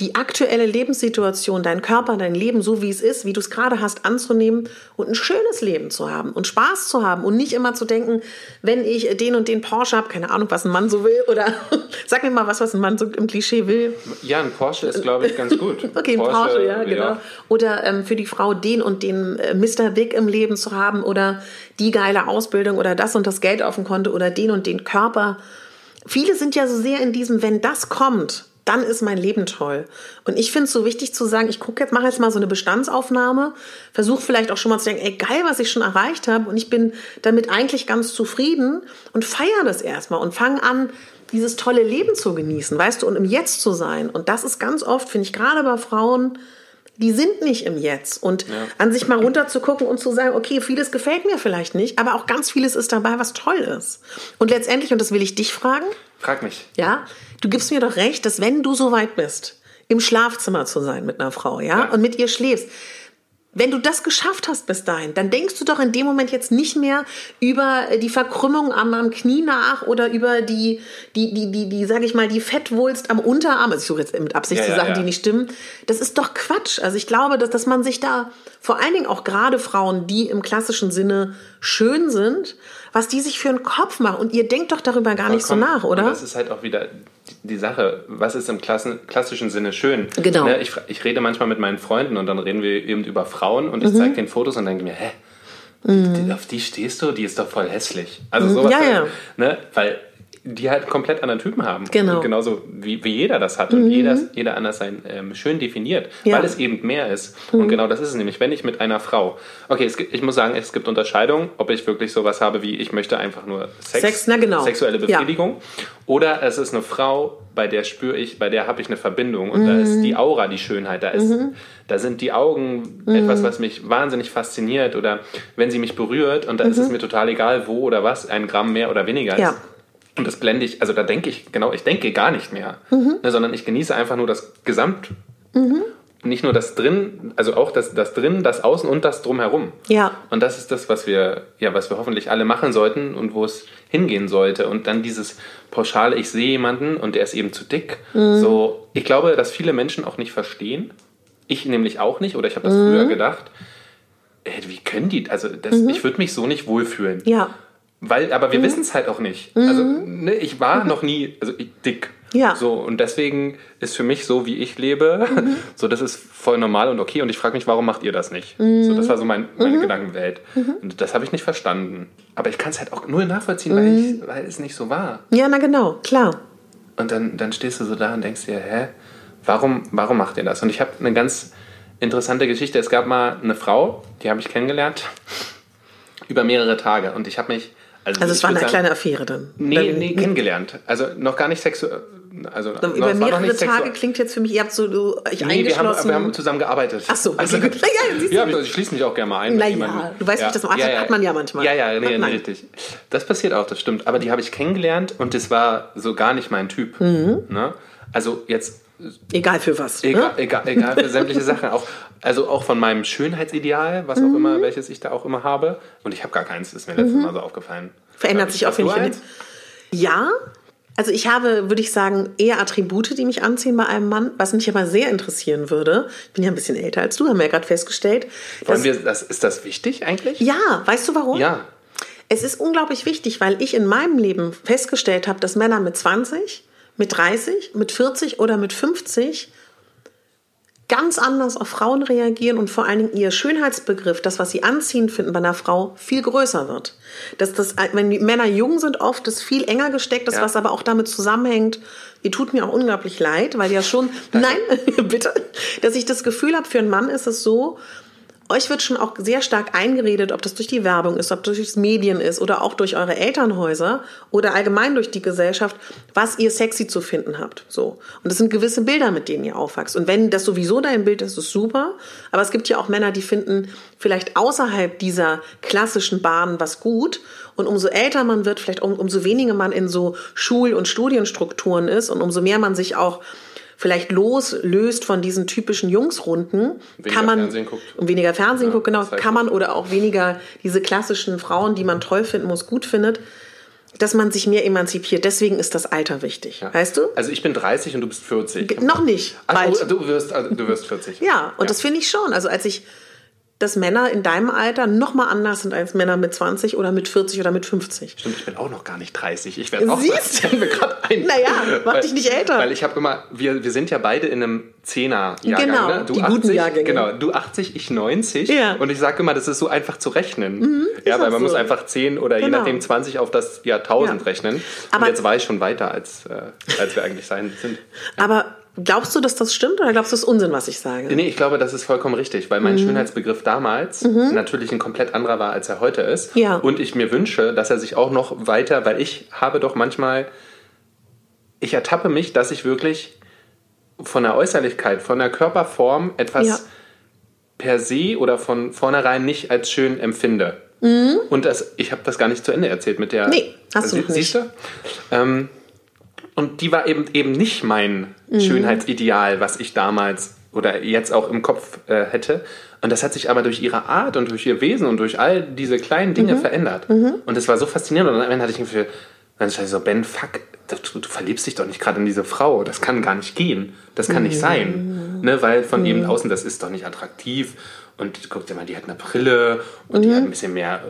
die aktuelle Lebenssituation, dein Körper, dein Leben, so wie es ist, wie du es gerade hast, anzunehmen und ein schönes Leben zu haben und Spaß zu haben und nicht immer zu denken, wenn ich den und den Porsche habe, keine Ahnung, was ein Mann so will oder (laughs) sag mir mal was, was ein Mann so im Klischee will. Ja, ein Porsche ist, glaube ich, ganz gut. (laughs) okay, ein Porsche, Porsche ja, genau. Ja. Oder ähm, für die Frau den und den äh, Mr. Big im Leben zu haben oder die geile Ausbildung oder das und das Geld auf dem Konto oder den und den Körper. Viele sind ja so sehr in diesem, wenn das kommt, dann ist mein Leben toll. Und ich finde es so wichtig zu sagen, ich gucke jetzt, mache jetzt mal so eine Bestandsaufnahme, versuche vielleicht auch schon mal zu denken, ey, geil, was ich schon erreicht habe und ich bin damit eigentlich ganz zufrieden und feiere das erstmal und fange an, dieses tolle Leben zu genießen, weißt du, und im Jetzt zu sein. Und das ist ganz oft, finde ich, gerade bei Frauen, die sind nicht im Jetzt. Und ja. an sich mal runter zu gucken und zu sagen, okay, vieles gefällt mir vielleicht nicht, aber auch ganz vieles ist dabei, was toll ist. Und letztendlich, und das will ich dich fragen. Frag mich. Ja, du gibst mir doch recht, dass wenn du so weit bist, im Schlafzimmer zu sein mit einer Frau, ja, ja. und mit ihr schläfst, wenn du das geschafft hast bis dahin, dann denkst du doch in dem Moment jetzt nicht mehr über die Verkrümmung am, am Knie nach oder über die, die, die, die, die, sag ich mal, die Fettwulst am Unterarm. Also ich suche jetzt mit Absicht ja, zu Sachen, ja, ja. die nicht stimmen. Das ist doch Quatsch. Also ich glaube, dass, dass man sich da, vor allen Dingen auch gerade Frauen, die im klassischen Sinne schön sind, was die sich für einen Kopf machen. Und ihr denkt doch darüber gar nicht so nach, oder? Das ist halt auch wieder die Sache, was ist im Klassen, klassischen Sinne schön? Genau. Ne, ich, ich rede manchmal mit meinen Freunden und dann reden wir eben über Frauen und ich mhm. zeige denen Fotos und denke mir, hä? Mhm. auf die stehst du, die ist doch voll hässlich. Also mhm. sowas. Ja, ja. Ne? Weil die halt komplett anderen Typen haben. Genau. genauso wie, wie jeder das hat und mhm. jeder, jeder anders sein ähm, schön definiert, ja. weil es eben mehr ist. Mhm. Und genau das ist es nämlich, wenn ich mit einer Frau, okay, es ich muss sagen, es gibt Unterscheidungen, ob ich wirklich sowas habe wie, ich möchte einfach nur Sex, Sex na genau. sexuelle Befriedigung, ja. Oder es ist eine Frau, bei der spüre ich, bei der habe ich eine Verbindung und mhm. da ist mhm. die Aura die Schönheit, da ist, mhm. da sind die Augen etwas, mhm. was mich wahnsinnig fasziniert oder wenn sie mich berührt und da ist es mir total egal, wo oder was, ein Gramm mehr oder weniger ist. Ja und das blende ich, also da denke ich, genau, ich denke gar nicht mehr, mhm. ne, sondern ich genieße einfach nur das Gesamt. Nicht nur das drin, also auch das, das drin, das außen und das drumherum. Ja. Und das ist das, was wir, ja, was wir hoffentlich alle machen sollten und wo es hingehen sollte. Und dann dieses pauschale, ich sehe jemanden und der ist eben zu dick. Mhm. So, ich glaube, dass viele Menschen auch nicht verstehen. Ich nämlich auch nicht, oder ich habe das früher mhm. gedacht. Ey, wie können die, also das, mhm. ich würde mich so nicht wohlfühlen. Ja Weil, aber wir mhm. wissen es halt auch nicht. Mhm. Also, ne, ich war mhm. noch nie also ich, dick. Ja. So, und deswegen ist für mich so, wie ich lebe, mhm. (laughs) so, das ist voll normal und okay. Und ich frage mich, warum macht ihr das nicht? So, das war so mein, meine mhm. Gedankenwelt. Mhm. Und das habe ich nicht verstanden. Aber ich kann es halt auch nur nachvollziehen, weil, ich, weil es nicht so war. Ja, na genau, klar. Und dann, dann stehst du so da und denkst dir, hä, warum, warum macht ihr das? Und ich habe eine ganz interessante Geschichte. Es gab mal eine Frau, die habe ich kennengelernt, (laughs) über mehrere Tage. Und ich habe mich also, also es war eine sagen, kleine Affäre dann? Nee, nee, kennengelernt. Also noch gar nicht sexuell. Also, noch, über mehrere Tage klingt jetzt für mich, ihr habt so ich nee, wir haben, wir haben zusammen gearbeitet. Ach so, also, okay, gut. (laughs) ja, ja, ich schließe mich auch gerne mal ein. Naja, du weißt, ja. wie das macht, ja, ja, hat man ja manchmal. Ja, ja, nee, nee, richtig. Das passiert auch, das stimmt. Aber die habe ich kennengelernt und das war so gar nicht mein Typ. Mhm. Ne? Also jetzt Egal für was. Egal, ne? egal, egal für sämtliche Sachen. Auch, also auch von meinem Schönheitsideal, was mhm. auch immer, welches ich da auch immer habe. Und ich habe gar keins, ist mir letztes mhm. Mal so aufgefallen. Verändert sich auch, finde ich. Ja, also ich habe, würde ich sagen, eher Attribute, die mich anziehen bei einem Mann, was mich aber sehr interessieren würde. Ich bin ja ein bisschen älter als du, haben wir ja gerade festgestellt. Wollen wir, das, ist das wichtig eigentlich? Ja, weißt du warum? Ja. Es ist unglaublich wichtig, weil ich in meinem Leben festgestellt habe, dass Männer mit 20 mit 30, mit 40 oder mit 50 ganz anders auf Frauen reagieren und vor allen Dingen ihr Schönheitsbegriff, das, was sie anziehend finden bei einer Frau, viel größer wird. Dass das, wenn die Männer jung sind, oft das viel enger gesteckt ist, ja. was aber auch damit zusammenhängt, ihr tut mir auch unglaublich leid, weil ja schon, nein, (laughs) bitte, dass ich das Gefühl habe, für einen Mann ist es so, euch wird schon auch sehr stark eingeredet, ob das durch die Werbung ist, ob das durch Medien ist oder auch durch eure Elternhäuser oder allgemein durch die Gesellschaft, was ihr sexy zu finden habt. So. Und das sind gewisse Bilder, mit denen ihr aufwachst. Und wenn das sowieso dein Bild ist, ist super. Aber es gibt ja auch Männer, die finden vielleicht außerhalb dieser klassischen Bahnen was gut. Und umso älter man wird, vielleicht um, umso weniger man in so Schul- und Studienstrukturen ist und umso mehr man sich auch vielleicht loslöst von diesen typischen Jungsrunden, weniger kann man Fernsehen guckt. und weniger Fernsehen ja, guckt, genau, kann man oder auch weniger diese klassischen Frauen, die man toll finden muss, gut findet dass man sich mehr emanzipiert. Deswegen ist das Alter wichtig. Ja. Weißt du? Also ich bin 30 und du bist 40. G noch nicht. Ach, du, du, wirst, also du wirst 40. ja, und ja. das finde ich schon. Also als ich dass Männer in deinem Alter noch mal anders sind als Männer mit 20 oder mit 40 oder mit 50. Stimmt, ich bin auch noch gar nicht 30. Ich werde auch Siehst? 30. mir gerade (laughs) ein. Naja, mach weil, dich nicht älter. Weil ich habe immer, wir, wir sind ja beide in einem 10er-Jahrgang. Genau, ne? du die 80, guten Jahrgänge. Genau, du 80, ich 90. Ja. Und ich sage immer, das ist so einfach zu rechnen. Mhm, ja, weil man so. muss einfach 10 oder genau. je nachdem 20 auf das Jahrtausend ja. rechnen. Aber Und jetzt war ich schon weiter, als, äh, als wir eigentlich sein sind. Ja. Aber Glaubst du, dass das stimmt oder glaubst du, das ist Unsinn, was ich sage? Nee, ich glaube, das ist vollkommen richtig, weil mein mhm. Schönheitsbegriff damals mhm. natürlich ein komplett anderer war, als er heute ist. Ja. Und ich mir wünsche, dass er sich auch noch weiter, weil ich habe doch manchmal, ich ertappe mich, dass ich wirklich von der Äußerlichkeit, von der Körperform etwas ja. per se oder von vornherein nicht als schön empfinde. Mhm. Und das, ich habe das gar nicht zu Ende erzählt mit der. Nee, hast du sie, nicht. Siehst du? Ähm, und die war eben, eben nicht mein mhm. Schönheitsideal, was ich damals oder jetzt auch im Kopf äh, hätte. Und das hat sich aber durch ihre Art und durch ihr Wesen und durch all diese kleinen Dinge mhm. verändert. Mhm. Und das war so faszinierend. Und dann hatte ich Gefühl, dann ich so, Ben, fuck, du, du, verliebst dich doch nicht gerade in diese Frau. Das kann gar nicht gehen. Das kann nicht sein. Mhm. Ne? Weil von mhm. eben außen, das ist doch nicht attraktiv. Und guck dir mal, die hat eine Brille und mhm. die hat ein bisschen mehr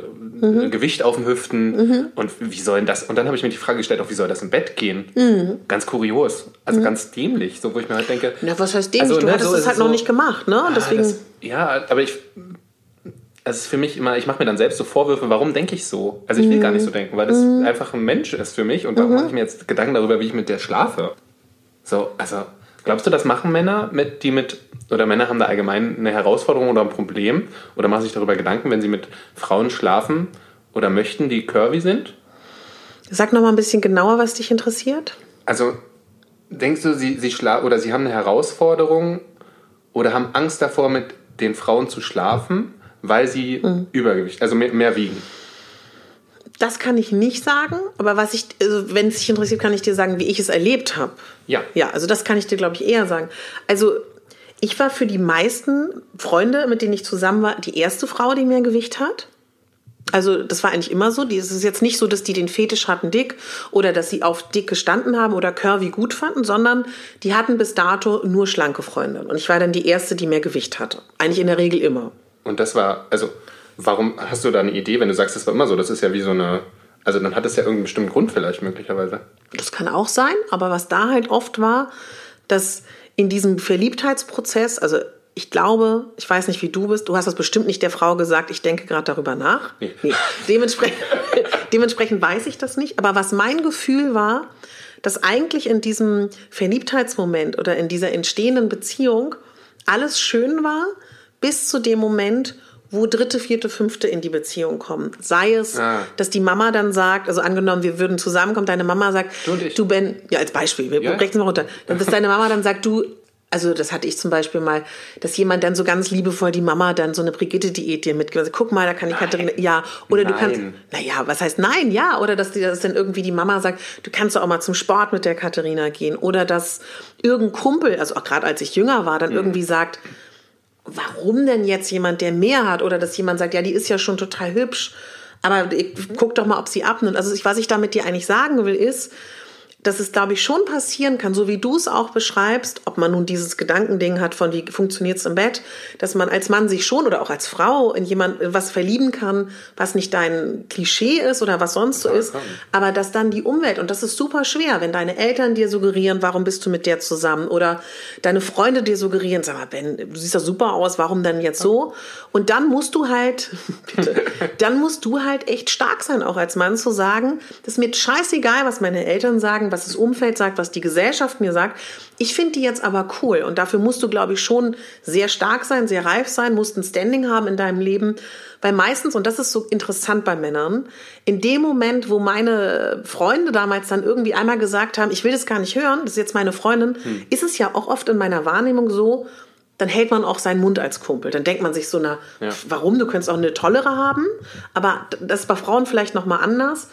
äh, mhm. Gewicht auf den Hüften. Mhm. Und wie soll denn das? Und dann habe ich mir die Frage gestellt, auch wie soll das im Bett gehen? Mhm. Ganz kurios. Also mhm. ganz dämlich. So, wo ich mir halt denke. Na, was heißt dämlich? Also, du ne, hattest so es halt so, noch nicht gemacht, ne? Ah, Deswegen. Das, ja, aber ich. Es ist für mich immer, ich mache mir dann selbst so Vorwürfe, warum denke ich so? Also ich will gar nicht so denken, weil das einfach ein Mensch ist für mich und darum mache ich mir jetzt Gedanken darüber, wie ich mit der schlafe. So, also Glaubst du, das machen Männer, mit, die mit, oder Männer haben da allgemein eine Herausforderung oder ein Problem oder machen sich darüber Gedanken, wenn sie mit Frauen schlafen oder möchten, die curvy sind? Sag noch mal ein bisschen genauer, was dich interessiert. Also, denkst du, sie, sie schlafen oder sie haben eine Herausforderung oder haben Angst davor, mit den Frauen zu schlafen, weil sie mhm. Übergewicht, also mehr, mehr wiegen? Das kann ich nicht sagen, aber was ich, also wenn es dich interessiert, kann ich dir sagen, wie ich es erlebt habe. Ja. Ja, also das kann ich dir, glaube ich, eher sagen. Also ich war für die meisten Freunde, mit denen ich zusammen war, die erste Frau, die mehr Gewicht hat. Also das war eigentlich immer so. Es ist jetzt nicht so, dass die den Fetisch hatten dick oder dass sie auf dick gestanden haben oder curvy gut fanden, sondern die hatten bis dato nur schlanke Freunde. Und ich war dann die erste, die mehr Gewicht hatte. Eigentlich in der Regel immer. Und das war, also Warum hast du da eine Idee, wenn du sagst, das war immer so? Das ist ja wie so eine Also dann hat es ja irgendeinen bestimmten Grund vielleicht möglicherweise. Das kann auch sein, aber was da halt oft war, dass in diesem Verliebtheitsprozess, also ich glaube, ich weiß nicht, wie du bist, du hast das bestimmt nicht der Frau gesagt, ich denke gerade darüber nach. Nee. Nee. Dementsprechend, (laughs) dementsprechend weiß ich das nicht. Aber was mein Gefühl war, dass eigentlich in diesem Verliebtheitsmoment oder in dieser entstehenden Beziehung alles schön war, bis zu dem Moment, wo dritte, vierte, fünfte in die Beziehung kommen. Sei es, ah. dass die Mama dann sagt, also angenommen, wir würden zusammenkommen, deine Mama sagt, du, du Ben, ja als Beispiel, wir ja. brechen es mal runter, dann (laughs) dass deine Mama dann sagt, du, also das hatte ich zum Beispiel mal, dass jemand dann so ganz liebevoll die Mama dann so eine Brigitte-Diät dir mitgibt. Also, guck mal, da kann die Katharina, ja. Oder nein. du kannst, naja, was heißt nein? Ja. Oder dass, die, dass dann irgendwie die Mama sagt, du kannst doch auch mal zum Sport mit der Katharina gehen. Oder dass irgendein Kumpel, also auch gerade als ich jünger war, dann mhm. irgendwie sagt, warum denn jetzt jemand, der mehr hat? Oder dass jemand sagt, ja, die ist ja schon total hübsch. Aber guck doch mal, ob sie abnimmt. Also was ich damit dir eigentlich sagen will, ist, dass es, glaube ich, schon passieren kann, so wie du es auch beschreibst, ob man nun dieses Gedankending hat von wie funktioniert es im Bett, dass man als Mann sich schon oder auch als Frau in jemand was verlieben kann, was nicht dein Klischee ist oder was sonst so ja, ist, aber dass dann die Umwelt, und das ist super schwer, wenn deine Eltern dir suggerieren, warum bist du mit der zusammen oder deine Freunde dir suggerieren, sag mal, Ben, du siehst doch super aus, warum denn jetzt so? Und dann musst du halt, (laughs) bitte, dann musst du halt echt stark sein, auch als Mann zu sagen, das ist mir scheißegal, was meine Eltern sagen, was das Umfeld sagt, was die Gesellschaft mir sagt. Ich finde die jetzt aber cool und dafür musst du, glaube ich, schon sehr stark sein, sehr reif sein, musst ein Standing haben in deinem Leben. Weil meistens, und das ist so interessant bei Männern, in dem Moment, wo meine Freunde damals dann irgendwie einmal gesagt haben, ich will das gar nicht hören, das ist jetzt meine Freundin, hm. ist es ja auch oft in meiner Wahrnehmung so, dann hält man auch seinen Mund als Kumpel. Dann denkt man sich so, na, ja. warum? Du könntest auch eine tollere haben. Aber das ist bei Frauen vielleicht noch mal anders.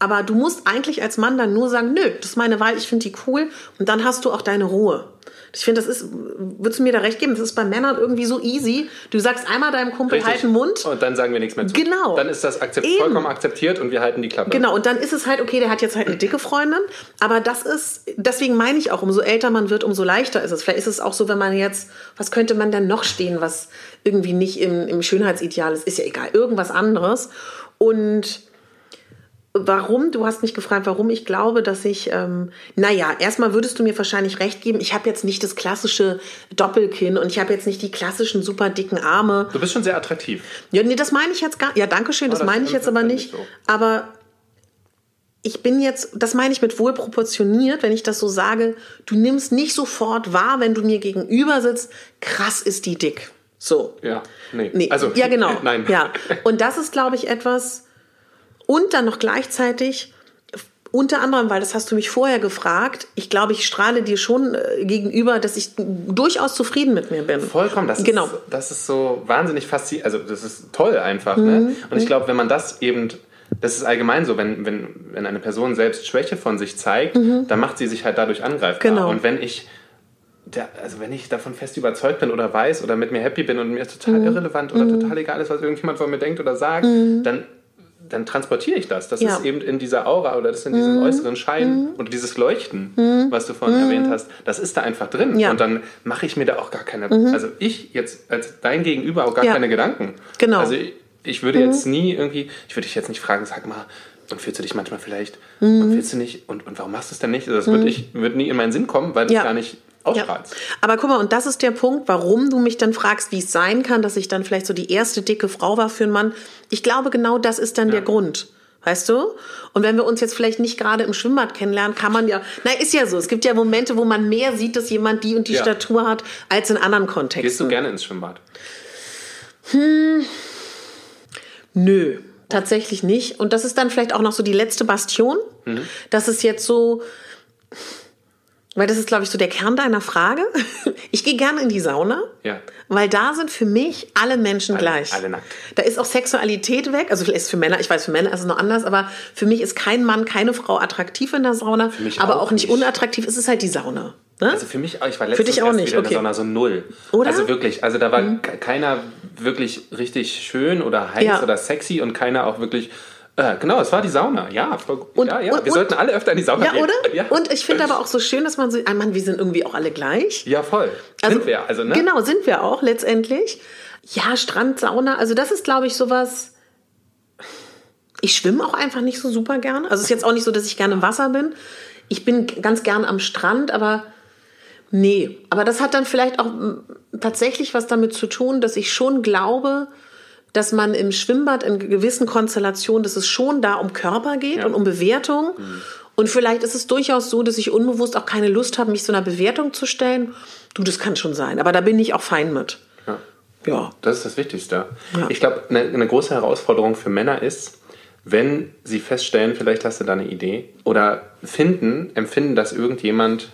Aber du musst eigentlich als Mann dann nur sagen, nö, das ist meine Wahl, ich finde die cool. Und dann hast du auch deine Ruhe. Ich finde, das ist, würdest du mir da recht geben, das ist bei Männern irgendwie so easy. Du sagst einmal deinem Kumpel, Richtig. halt den Mund. Und dann sagen wir nichts mehr zu. Genau. Dann ist das akzept vollkommen akzeptiert und wir halten die Klappe. Genau, und dann ist es halt, okay, der hat jetzt halt eine dicke Freundin. Aber das ist, deswegen meine ich auch, umso älter man wird, umso leichter ist es. Vielleicht ist es auch so, wenn man jetzt, was könnte man denn noch stehen, was irgendwie nicht im, im Schönheitsideal ist, ist ja egal, irgendwas anderes. Und Warum? Du hast mich gefragt, warum ich glaube, dass ich, ähm, naja, erstmal würdest du mir wahrscheinlich recht geben, ich habe jetzt nicht das klassische Doppelkinn und ich habe jetzt nicht die klassischen super dicken Arme. Du bist schon sehr attraktiv. Ja, nee, das meine ich jetzt gar Ja, danke schön, das, das meine ich jetzt aber nicht. So. Aber ich bin jetzt, das meine ich mit wohl proportioniert, wenn ich das so sage, du nimmst nicht sofort wahr, wenn du mir gegenüber sitzt, krass ist die dick. So. Ja, nee. nee. Also, ja, genau. (laughs) Nein. Ja. Und das ist, glaube ich, etwas, und dann noch gleichzeitig, unter anderem, weil das hast du mich vorher gefragt, ich glaube, ich strahle dir schon äh, gegenüber, dass ich durchaus zufrieden mit mir bin. Vollkommen, das, genau. ist, das ist so wahnsinnig faszinierend, also das ist toll einfach. Ne? Mhm. Ne? Und ich glaube, wenn man das eben das ist allgemein so, wenn, wenn, wenn eine Person selbst Schwäche von sich zeigt, mhm. dann macht sie sich halt dadurch angreifbar. Genau. Und wenn ich, der, also wenn ich davon fest überzeugt bin oder weiß oder mit mir happy bin und mir ist total mhm. irrelevant oder mhm. total egal ist, was irgendjemand von mir denkt oder sagt, mhm. dann dann transportiere ich das. Das ja. ist eben in dieser Aura oder das ist in diesem mhm. äußeren Schein mhm. oder dieses Leuchten, mhm. was du vorhin mhm. erwähnt hast, das ist da einfach drin. Ja. Und dann mache ich mir da auch gar keine, mhm. also ich jetzt als dein Gegenüber auch gar ja. keine Gedanken. Genau. Also ich, ich würde jetzt mhm. nie irgendwie, ich würde dich jetzt nicht fragen, sag mal, und fühlst du dich manchmal vielleicht und fühlst du nicht und, und warum machst du es denn nicht? Also das würde ich würde nie in meinen Sinn kommen, weil das gar nicht ausstrahlst. Ja. Aber guck mal, und das ist der Punkt, warum du mich dann fragst, wie es sein kann, dass ich dann vielleicht so die erste dicke Frau war für einen Mann. Ich glaube, genau das ist dann ja. der Grund. Weißt du? Und wenn wir uns jetzt vielleicht nicht gerade im Schwimmbad kennenlernen, kann man ja, na, ist ja so. Es gibt ja Momente, wo man mehr sieht, dass jemand die und die ja. Statur hat, als in anderen Kontexten. Gehst du gerne ins Schwimmbad? Hm. Nö, tatsächlich nicht. Und das ist dann vielleicht auch noch so die letzte Bastion. Mhm. Das ist jetzt so, weil das ist, glaube ich, so der Kern deiner Frage. (laughs) Ich gehe gerne in die Sauna, ja. weil da sind für mich alle Menschen alle, gleich. Alle nackt. Da ist auch Sexualität weg. Also vielleicht ist für Männer, ich weiß, für Männer ist es noch anders, aber für mich ist kein Mann, keine Frau attraktiv in der Sauna, aber auch, auch nicht, unattraktiv. Es ist halt die Sauna. Ne? Also für mich, ich war letztens für dich auch nicht. Okay. in der Sauna so null. Oder? Also wirklich, also da war mhm. keiner wirklich richtig schön oder heiß ja. oder sexy und keiner auch wirklich äh, genau, es war die Sauna. Ja, und, ja, ja. Und, wir sollten alle öfter in die Sauna ja, gehen. Oder? (laughs) Ja, Und ich finde aber auch so schön, dass man so, ah, Mann, wir sind irgendwie auch alle gleich. Ja, voll. Also, sind wir, also, ne? Genau, sind wir auch letztendlich. Ja, Strand, Sauna, also das ist, glaube ich, sowas. Ich schwimme auch einfach nicht so super gerne. Also es ist jetzt auch nicht so, dass ich gerne im Wasser bin. Ich bin ganz gern am Strand, aber nee. Aber das hat dann vielleicht auch tatsächlich was damit zu tun, dass ich schon glaube, dass man im Schwimmbad in gewissen Konstellationen, dass es schon da um Körper geht ja. und um Bewertung. Mhm. Und vielleicht ist es durchaus so, dass ich unbewusst auch keine Lust habe, mich so einer Bewertung zu stellen. Du, das kann schon sein. Aber da bin ich auch fein mit. Ja. ja. Das ist das Wichtigste. Ja. Ich glaube, eine, eine große Herausforderung für Männer ist, wenn sie feststellen, vielleicht hast du da eine Idee, oder finden, empfinden, dass irgendjemand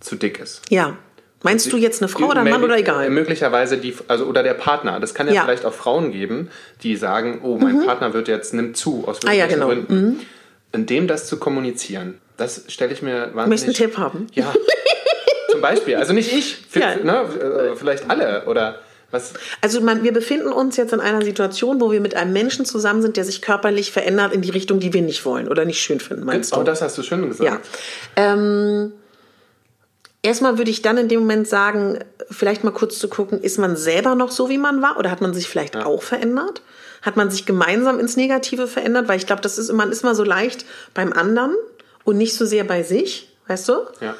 zu dick ist. Ja. Meinst du jetzt eine Frau oder ein Mann oder egal? Möglicherweise die, also oder der Partner. Das kann ja, ja. vielleicht auch Frauen geben, die sagen, oh, mein mhm. Partner wird jetzt nimmt zu aus welchen ah, ja, genau. Gründen. Mhm. In dem das zu kommunizieren, das stelle ich mir wahnsinnig. Möchtest einen Tipp haben? Ja. (laughs) Zum Beispiel. Also nicht ich, für, ja. ne, äh, vielleicht alle oder was? Also man, wir befinden uns jetzt in einer Situation, wo wir mit einem Menschen zusammen sind, der sich körperlich verändert in die Richtung, die wir nicht wollen oder nicht schön finden, meinst genau, du? Oh, das hast du schön gesagt. Ja. Ähm, Erstmal würde ich dann in dem Moment sagen, vielleicht mal kurz zu gucken, ist man selber noch so, wie man war oder hat man sich vielleicht auch verändert? Hat man sich gemeinsam ins Negative verändert? Weil ich glaube, das ist, man ist immer so leicht beim anderen und nicht so sehr bei sich, weißt du? Ja.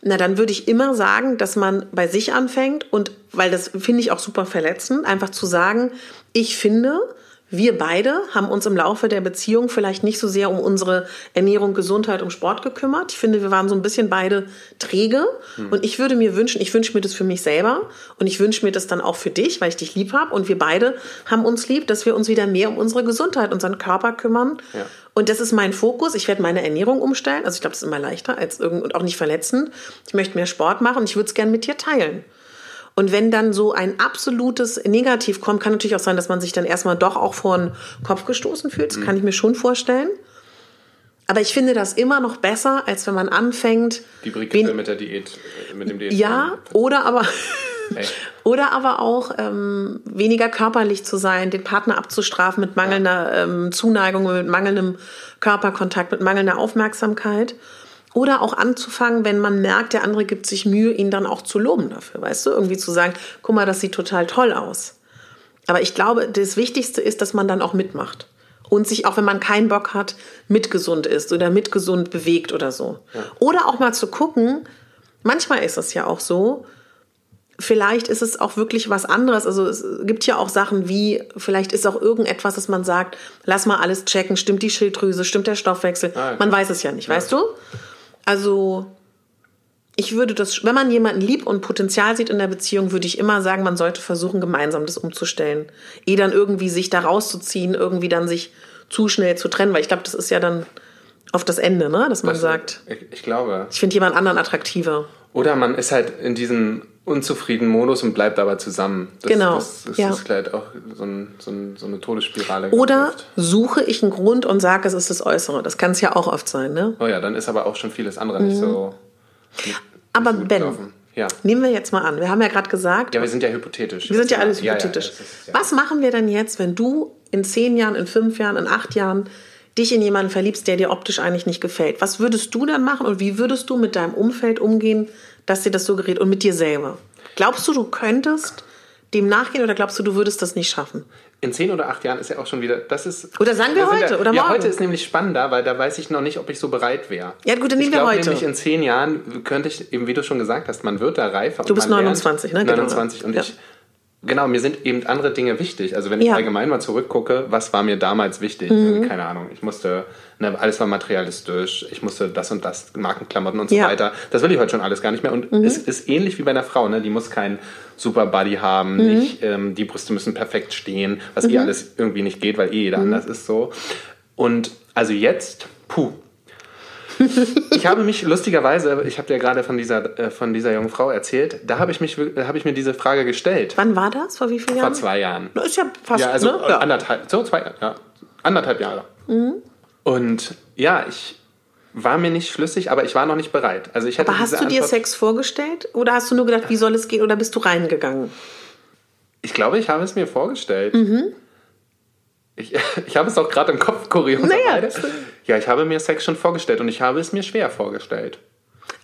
Na, dann würde ich immer sagen, dass man bei sich anfängt und, weil das finde ich auch super verletzend, einfach zu sagen, ich finde, wir beide haben uns im Laufe der Beziehung vielleicht nicht so sehr um unsere Ernährung, Gesundheit, um Sport gekümmert. Ich finde, wir waren so ein bisschen beide träge. Hm. Und ich würde mir wünschen, ich wünsche mir das für mich selber und ich wünsche mir das dann auch für dich, weil ich dich lieb habe. Und wir beide haben uns lieb, dass wir uns wieder mehr um unsere Gesundheit, unseren Körper kümmern. Ja. Und das ist mein Fokus. Ich werde meine Ernährung umstellen. Also ich glaube, das ist immer leichter als irgend und auch nicht verletzend. Ich möchte mehr Sport machen und ich würde es gerne mit dir teilen. Und wenn dann so ein absolutes Negativ kommt, kann natürlich auch sein, dass man sich dann erstmal doch auch vor den Kopf gestoßen fühlt. Das mhm. kann ich mir schon vorstellen. Aber ich finde das immer noch besser, als wenn man anfängt. Die Brigitte mit der Diät, äh, mit dem Diät. Ja, oder aber. (laughs) Hey. (laughs) Oder aber auch ähm, weniger körperlich zu sein, den Partner abzustrafen mit mangelnder ja. ähm, Zuneigung, mit mangelndem Körperkontakt, mit mangelnder Aufmerksamkeit. Oder auch anzufangen, wenn man merkt, der andere gibt sich Mühe, ihn dann auch zu loben dafür, weißt du? Irgendwie zu sagen, guck mal, das sieht total toll aus. Aber ich glaube, das Wichtigste ist, dass man dann auch mitmacht. Und sich auch, wenn man keinen Bock hat, mitgesund ist oder mitgesund bewegt oder so. Ja. Oder auch mal zu gucken, manchmal ist es ja auch so, vielleicht ist es auch wirklich was anderes. Also es gibt ja auch Sachen wie, vielleicht ist auch irgendetwas, dass man sagt, lass mal alles checken, stimmt die Schilddrüse, stimmt der Stoffwechsel. Ah, okay. Man weiß es ja nicht, ja. weißt du? Also ich würde das, wenn man jemanden liebt und Potenzial sieht in der Beziehung, würde ich immer sagen, man sollte versuchen, gemeinsam das umzustellen. Eh dann irgendwie sich da rauszuziehen, irgendwie dann sich zu schnell zu trennen, weil ich glaube, das ist ja dann auf das Ende, ne? dass man das, sagt, ich, ich glaube. Ich finde jemand anderen attraktiver. Oder man ist halt in diesem unzufriedenen Modus und bleibt aber zusammen. Das, genau. Das, das ja. ist vielleicht auch so, ein, so, ein, so eine Todesspirale. Oder getrifft. suche ich einen Grund und sage, es ist das Äußere. Das kann es ja auch oft sein, ne? Oh ja, dann ist aber auch schon vieles andere mhm. nicht so. Nicht, aber nicht Ben, ja. nehmen wir jetzt mal an. Wir haben ja gerade gesagt. Ja, wir sind ja hypothetisch. Wir sind ja alles hypothetisch. Ja, ja, Was machen wir denn jetzt, wenn du in zehn Jahren, in fünf Jahren, in acht Jahren dich in jemanden verliebst, der dir optisch eigentlich nicht gefällt? Was würdest du dann machen und wie würdest du mit deinem Umfeld umgehen, dass dir das so gerät und mit dir selber? Glaubst du, du könntest dem nachgehen oder glaubst du, du würdest das nicht schaffen? In zehn oder acht Jahren ist ja auch schon wieder. Das ist, oder sagen wir heute ja, oder morgen? Ja, heute ist nämlich spannender, weil da weiß ich noch nicht, ob ich so bereit wäre. Ja, gut, dann nehmen ich wir heute. Nämlich in zehn Jahren könnte ich, eben wie du schon gesagt hast, man wird da reifer. Du bist 29, lernt, ne? 29 genau. und ja. ich Genau, mir sind eben andere Dinge wichtig. Also wenn ich ja. allgemein mal zurückgucke, was war mir damals wichtig? Mhm. Keine Ahnung, ich musste, ne, alles war materialistisch, ich musste das und das, Markenklamotten und so ja. weiter. Das will ich heute schon alles gar nicht mehr. Und mhm. es ist ähnlich wie bei einer Frau, ne? die muss kein Super Body haben, mhm. nicht, ähm, die Brüste müssen perfekt stehen, was eh alles irgendwie nicht geht, weil eh jeder mhm. anders ist so. Und also jetzt, puh, (laughs) ich habe mich lustigerweise, ich habe dir gerade von dieser, äh, von dieser jungen Frau erzählt, da habe ich, mich, hab ich mir diese Frage gestellt. Wann war das? Vor wie vielen Jahren? Vor zwei Jahren. Das ist ja fast, ja, also ne? anderthalb, so zwei, ja, anderthalb Jahre. Mhm. Und ja, ich war mir nicht schlüssig, aber ich war noch nicht bereit. Also ich aber hast du dir Sex vorgestellt oder hast du nur gedacht, wie soll es gehen oder bist du reingegangen? Ich glaube, ich habe es mir vorgestellt. Mhm. Ich, (laughs) ich habe es auch gerade im Kopf, kurioserweise. Naja, ja, ich habe mir Sex schon vorgestellt und ich habe es mir schwer vorgestellt.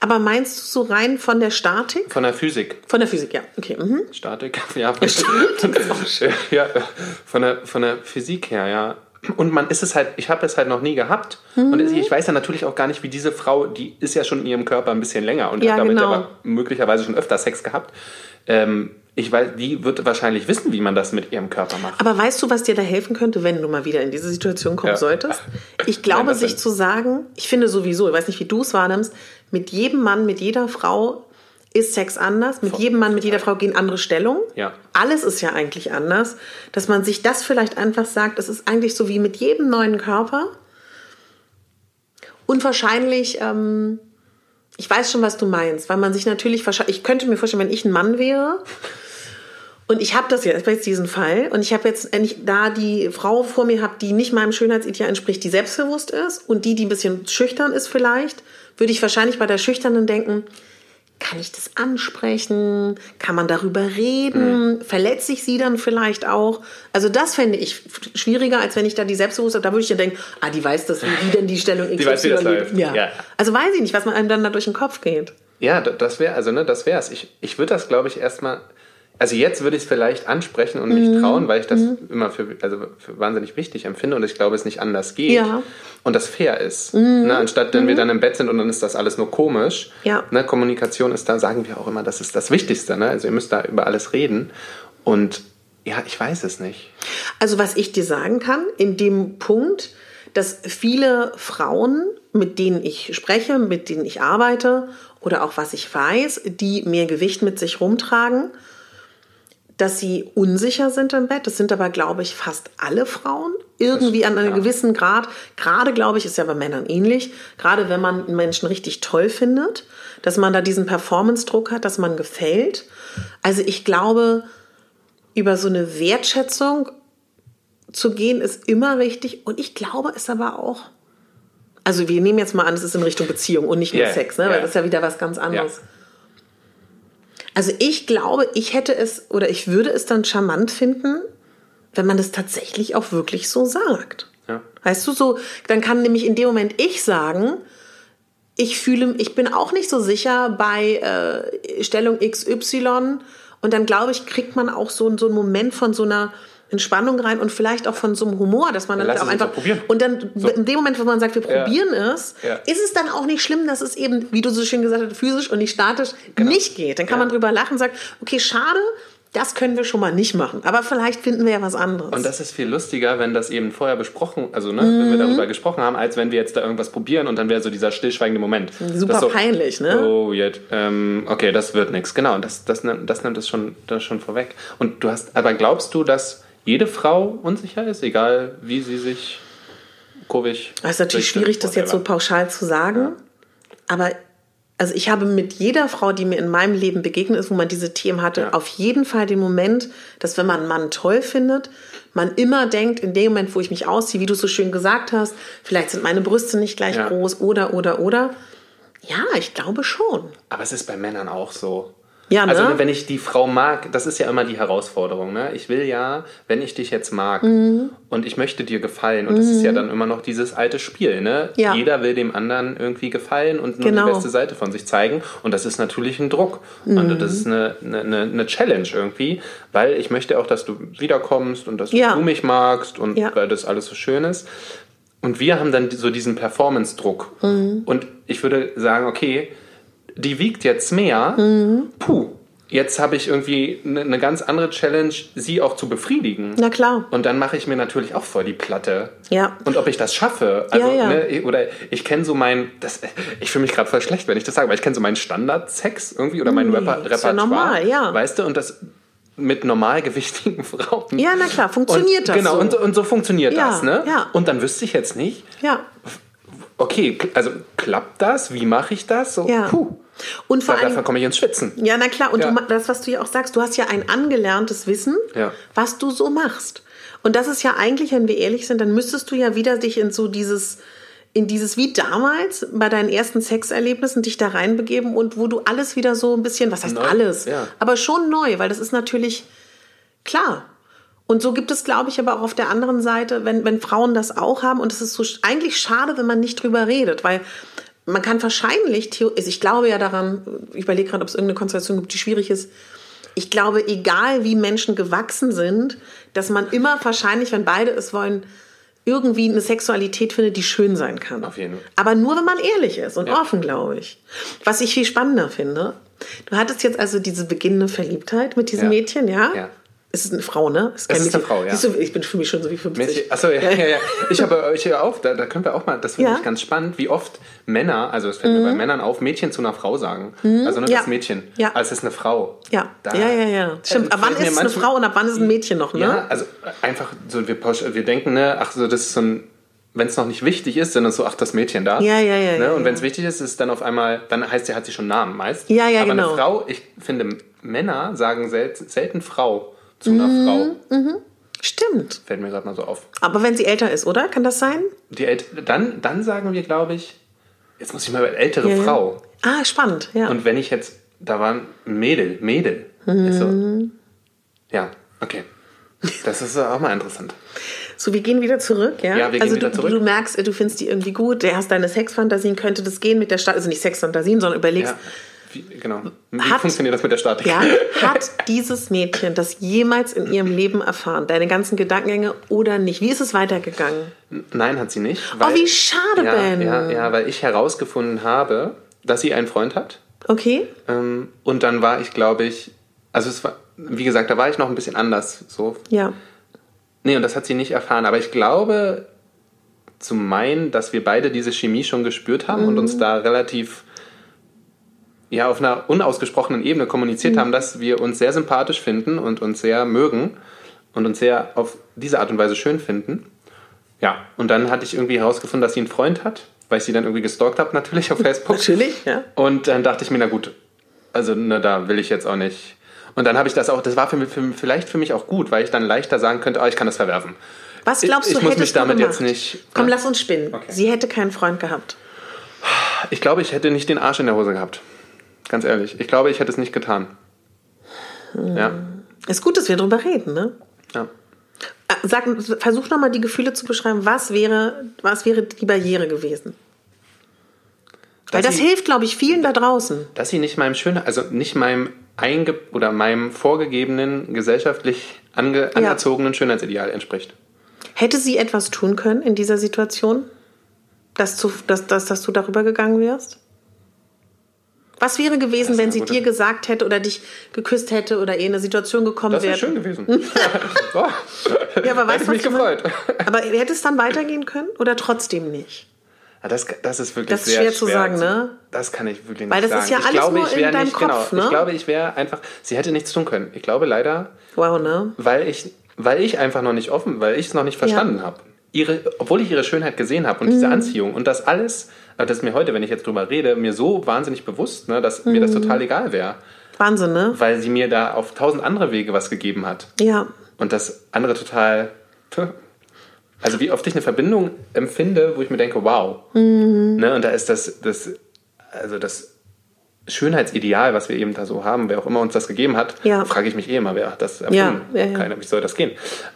Aber meinst du so rein von der Statik? Von der Physik. Von der Physik, ja. Okay. Mhm. Statik, (laughs) ja. Von, (laughs) ja, von, der, von der Physik her, ja. Und man ist es halt, ich habe es halt noch nie gehabt. Mhm. Und ich weiß ja natürlich auch gar nicht, wie diese Frau, die ist ja schon in ihrem Körper ein bisschen länger und ja, hat damit genau. aber möglicherweise schon öfter Sex gehabt. Ähm, ich weiß, die wird wahrscheinlich wissen, wie man das mit ihrem Körper macht. Aber weißt du, was dir da helfen könnte, wenn du mal wieder in diese Situation kommen ja. solltest? (laughs) Ich glaube, sich zu sagen, ich finde sowieso, ich weiß nicht, wie du es wahrnimmst, mit jedem Mann, mit jeder Frau ist Sex anders. Mit jedem Mann, mit jeder Frau gehen andere Stellungen. Ja. Alles ist ja eigentlich anders. Dass man sich das vielleicht einfach sagt, es ist eigentlich so wie mit jedem neuen Körper. Und wahrscheinlich, ähm, ich weiß schon, was du meinst, weil man sich natürlich wahrscheinlich, ich könnte mir vorstellen, wenn ich ein Mann wäre und ich habe das jetzt, jetzt diesen Fall und ich habe jetzt, wenn ich da die Frau vor mir habe, die nicht meinem Schönheitsideal entspricht, die selbstbewusst ist und die, die ein bisschen schüchtern ist vielleicht, würde ich wahrscheinlich bei der Schüchternen denken, kann ich das ansprechen? Kann man darüber reden? Mhm. Verletze ich sie dann vielleicht auch? Also das fände ich schwieriger, als wenn ich da die Selbstbewusstheit, da würde ich ja denken, ah, die weiß das, wie denn die Stellung die weiß, wie das läuft. Ja. ja. Also weiß ich nicht, was man einem dann da durch den Kopf geht. Ja, das wäre, also ne, das wär's. Ich, ich würde das, glaube ich, erstmal also jetzt würde ich es vielleicht ansprechen und mich mhm. trauen, weil ich das mhm. immer für, also für wahnsinnig wichtig empfinde und ich glaube, es nicht anders geht ja. und das fair ist. Mhm. Ne? Anstatt, wenn wir mhm. dann im Bett sind und dann ist das alles nur komisch. Ja. Ne? Kommunikation ist da, sagen wir auch immer, das ist das Wichtigste. Ne? Also ihr müsst da über alles reden und ja, ich weiß es nicht. Also was ich dir sagen kann, in dem Punkt, dass viele Frauen, mit denen ich spreche, mit denen ich arbeite oder auch was ich weiß, die mehr Gewicht mit sich rumtragen, dass sie unsicher sind im Bett. Das sind aber, glaube ich, fast alle Frauen. Irgendwie an einem ja. gewissen Grad. Gerade, glaube ich, ist ja bei Männern ähnlich. Gerade wenn man einen Menschen richtig toll findet, dass man da diesen Performance-Druck hat, dass man gefällt. Also ich glaube, über so eine Wertschätzung zu gehen, ist immer richtig. Und ich glaube es aber auch. Also wir nehmen jetzt mal an, es ist in Richtung Beziehung und nicht nur yeah, Sex, ne? Yeah. weil das ist ja wieder was ganz anderes. Yeah. Also ich glaube, ich hätte es oder ich würde es dann charmant finden, wenn man das tatsächlich auch wirklich so sagt. Ja. Weißt du, so, dann kann nämlich in dem Moment ich sagen, ich fühle, ich bin auch nicht so sicher bei äh, Stellung XY und dann glaube ich, kriegt man auch so, so einen Moment von so einer Entspannung rein und vielleicht auch von so einem Humor, dass man dann, auch einfach und dann so. in dem Moment, wo man sagt, wir probieren ja. es, ja. ist es dann auch nicht schlimm, dass es eben, wie du so schön gesagt hast, physisch und nicht statisch genau. nicht geht. Dann kann ja. man drüber lachen und sagen, okay, schade, das können wir schon mal nicht machen. Aber vielleicht finden wir ja was anderes. Und das ist viel lustiger, wenn das eben vorher besprochen, also ne, mhm. wenn wir mhm. darüber gesprochen haben, als wenn wir jetzt da irgendwas probieren und dann wäre so dieser stillschweigende Moment. Super so, peinlich, ne? Oh, jetzt, ähm, okay, das wird nichts. Genau, das, das, das nimmt es schon, das schon vorweg. Und du hast, aber glaubst du, dass jede Frau unsicher ist, egal wie sie sich kurvig. Es ist natürlich schwierig, das jetzt so pauschal zu sagen. Ja. Aber also ich habe mit jeder Frau, die mir in meinem Leben begegnet ist, wo man diese Themen hatte, ja. auf jeden Fall den Moment, dass wenn man einen Mann toll findet, man immer denkt, in dem Moment, wo ich mich ausziehe, wie du so schön gesagt hast, vielleicht sind meine Brüste nicht gleich ja. groß oder, oder, oder. Ja, ich glaube schon. Aber es ist bei Männern auch so. Ja, also, ne? Also wenn ich die Frau mag, das ist ja immer die Herausforderung. Ne? Ich will ja, wenn ich dich jetzt mag mhm. und ich möchte dir gefallen, und mhm. das ist ja mhm. dann immer noch dieses alte Spiel. Ne? Ja. Jeder will dem anderen irgendwie gefallen und nur genau. die beste Seite von sich zeigen. Und das ist natürlich ein Druck. Mhm. Und das ist eine, eine, eine, Challenge irgendwie, weil ich möchte auch, dass du wiederkommst und dass ja. du mich magst und ja. weil das alles so schön ist. Und wir haben dann so diesen Performance-Druck. Mhm. Und ich würde sagen, okay, die wiegt jetzt mehr. Mhm. Puh, jetzt habe ich irgendwie eine ne ganz andere Challenge, sie auch zu befriedigen. Na klar. Und dann mache ich mir natürlich auch voll die Platte. Ja. Und ob ich das schaffe. Also, ja, ja. Ne, oder ich kenne so mein, das, ich fühle mich gerade voll schlecht, wenn ich das sage, weil ich kenne so meinen Standard-Sex irgendwie oder mein nee, Reper Repertoire. Ist ja normal, ja. Weißt du, und das mit normalgewichtigen (laughs) Frauen. Ja, na klar, funktioniert und, das. Genau, so. und, und so funktioniert ja, das, ne? Ja. Und dann wüsste ich jetzt nicht. Ja. Okay, also klappt das? Wie mache ich das? So, ja. puh. Und vor allem, komme ich ins Schwitzen. Ja, na klar. Und ja. Du, das, was du ja auch sagst, du hast ja ein angelerntes Wissen, ja. was du so machst. Und das ist ja eigentlich, wenn wir ehrlich sind, dann müsstest du ja wieder dich in so dieses, in dieses wie damals bei deinen ersten Sexerlebnissen dich da reinbegeben und wo du alles wieder so ein bisschen, was heißt neu. alles, ja. aber schon neu, weil das ist natürlich klar. Und so gibt es, glaube ich, aber auch auf der anderen Seite, wenn, wenn Frauen das auch haben, und es ist so eigentlich schade, wenn man nicht drüber redet, weil man kann wahrscheinlich, also ich glaube ja daran, ich überlege gerade, ob es irgendeine Konstellation gibt, die schwierig ist. Ich glaube, egal wie Menschen gewachsen sind, dass man immer wahrscheinlich, wenn beide es wollen, irgendwie eine Sexualität findet, die schön sein kann. Auf jeden Fall. Aber nur, wenn man ehrlich ist und ja. offen, glaube ich. Was ich viel spannender finde, du hattest jetzt also diese beginnende Verliebtheit mit diesem ja. Mädchen, ja? Ja. Es ist eine Frau, ne? Es ist, ist eine Frau, ja. Du, ich bin für mich schon so wie 50. Achso, ja, ja, ja. Ich habe (laughs) euch ja auch, da, da können wir auch mal, das finde ja. ich ganz spannend, wie oft Männer, also es fällt mhm. mir bei Männern auf, Mädchen zu einer Frau sagen. Mhm. Also nur ja. das Mädchen. Ja. Also es ist eine Frau. Ja, da, ja, ja, ja. Stimmt, ab wann ist es eine Frau und ab wann ist es ein Mädchen noch, ne? Ja, also einfach so, wir, wir denken, ne, ach so, das ist so ein wenn es noch nicht wichtig ist, dann ist so, ach, das Mädchen da. Ja, ja, ja. Ne? Und wenn es wichtig ist, ist es dann auf einmal, dann heißt sie, hat sie schon Namen meist. Ja, ja, Aber genau. eine Frau, ich finde, Männer sagen selten, selten Frau zu einer mhm, Frau. Mhm. Stimmt. Fällt mir gerade mal so auf. Aber wenn sie älter ist, oder? Kann das sein? Die El dann, dann sagen wir, glaube ich, jetzt muss ich mal ältere ja, Frau. Ah, spannend, ja. Und wenn ich jetzt, da war ein Mädel, Mädel. Mhm. So, ja, okay. Das ist auch mal interessant. So, wir gehen wieder zurück, ja? Ja, wir also gehen wieder du, zurück. du merkst, du findest die irgendwie gut, du hast deine Sexfantasien, könnte das gehen mit der Stadt, also nicht Sexfantasien, sondern überlegst, ja. Wie, genau. Wie hat, funktioniert das mit der Statik? Ja, (laughs) hat dieses Mädchen das jemals in ihrem Leben erfahren? Deine ganzen Gedankengänge oder nicht? Wie ist es weitergegangen? Nein, hat sie nicht. Weil, oh, wie schade, ja, Ben. Ja, ja, weil ich herausgefunden habe, dass sie einen Freund hat. Okay. Ähm, und dann war ich, glaube ich, also es war, wie gesagt, da war ich noch ein bisschen anders. So. Ja. Nee, und das hat sie nicht erfahren. Aber ich glaube, zu meinen, dass wir beide diese Chemie schon gespürt haben mhm. und uns da relativ ja, auf einer unausgesprochenen Ebene kommuniziert mhm. haben, dass wir uns sehr sympathisch finden und uns sehr mögen und uns sehr auf diese Art und Weise schön finden. Ja, und dann hatte ich irgendwie herausgefunden, dass sie einen Freund hat, weil ich sie dann irgendwie gestalkt habe, natürlich auf (laughs) Facebook. natürlich, ja. Und dann dachte ich mir, na gut, also ne, da will ich jetzt auch nicht. Und dann habe ich das auch, das war für mich, für, vielleicht für mich auch gut, weil ich dann leichter sagen könnte, oh, ich kann das verwerfen. Was glaubst du, ich muss mich damit jetzt nicht. Komm, ja? lass uns spinnen. Okay. Sie hätte keinen Freund gehabt. Ich glaube, ich hätte nicht den Arsch in der Hose gehabt. Ganz ehrlich. Ich glaube, ich hätte es nicht getan. Hm. Ja. Ist gut, dass wir darüber reden, ne? Ja. Äh, sag, versuch nochmal die Gefühle zu beschreiben. Was wäre, was wäre die Barriere gewesen? Weil das sie, hilft, glaube ich, vielen da draußen. Dass sie nicht meinem schönen, also nicht meinem einge oder meinem vorgegebenen, gesellschaftlich ange, anerzogenen ja. Schönheitsideal entspricht. Hätte sie etwas tun können in dieser Situation, dass, zu, dass, dass, dass du darüber gegangen wärst? Was wäre gewesen, wenn sie dir gesagt hätte oder dich geküsst hätte oder eh in eine Situation gekommen wäre? Das wäre schön gewesen. (laughs) ja, aber (laughs) weißt du, mich gefreut. aber hätte es dann weitergehen können oder trotzdem nicht? Ja, das, das ist wirklich das ist schwer, schwer zu sagen, ne? Das kann ich wirklich nicht Weil das sagen. ist ja alles glaube, nur in deinem nicht, Kopf, genau, ne? Ich glaube, ich wäre einfach, sie hätte nichts tun können. Ich glaube leider, wow, ne? weil ich, weil ich einfach noch nicht offen, weil ich es noch nicht verstanden ja. habe. Ihre, obwohl ich ihre Schönheit gesehen habe und mhm. diese Anziehung und das alles das ist mir heute, wenn ich jetzt drüber rede, mir so wahnsinnig bewusst, ne, dass mhm. mir das mhm. total egal wäre. Wahnsinn, ne? Weil sie mir da auf tausend andere Wege was gegeben hat. Ja. Und das andere total. Also wie oft ich eine Verbindung empfinde, wo ich mir denke, wow. Mhm. Ne, und da ist das, das, also das Schönheitsideal, was wir eben da so haben, wer auch immer uns das gegeben hat, ja. frage ich mich eh immer, wer hat das erfunden? Ja, ja, ja. Keiner, wie soll das gehen?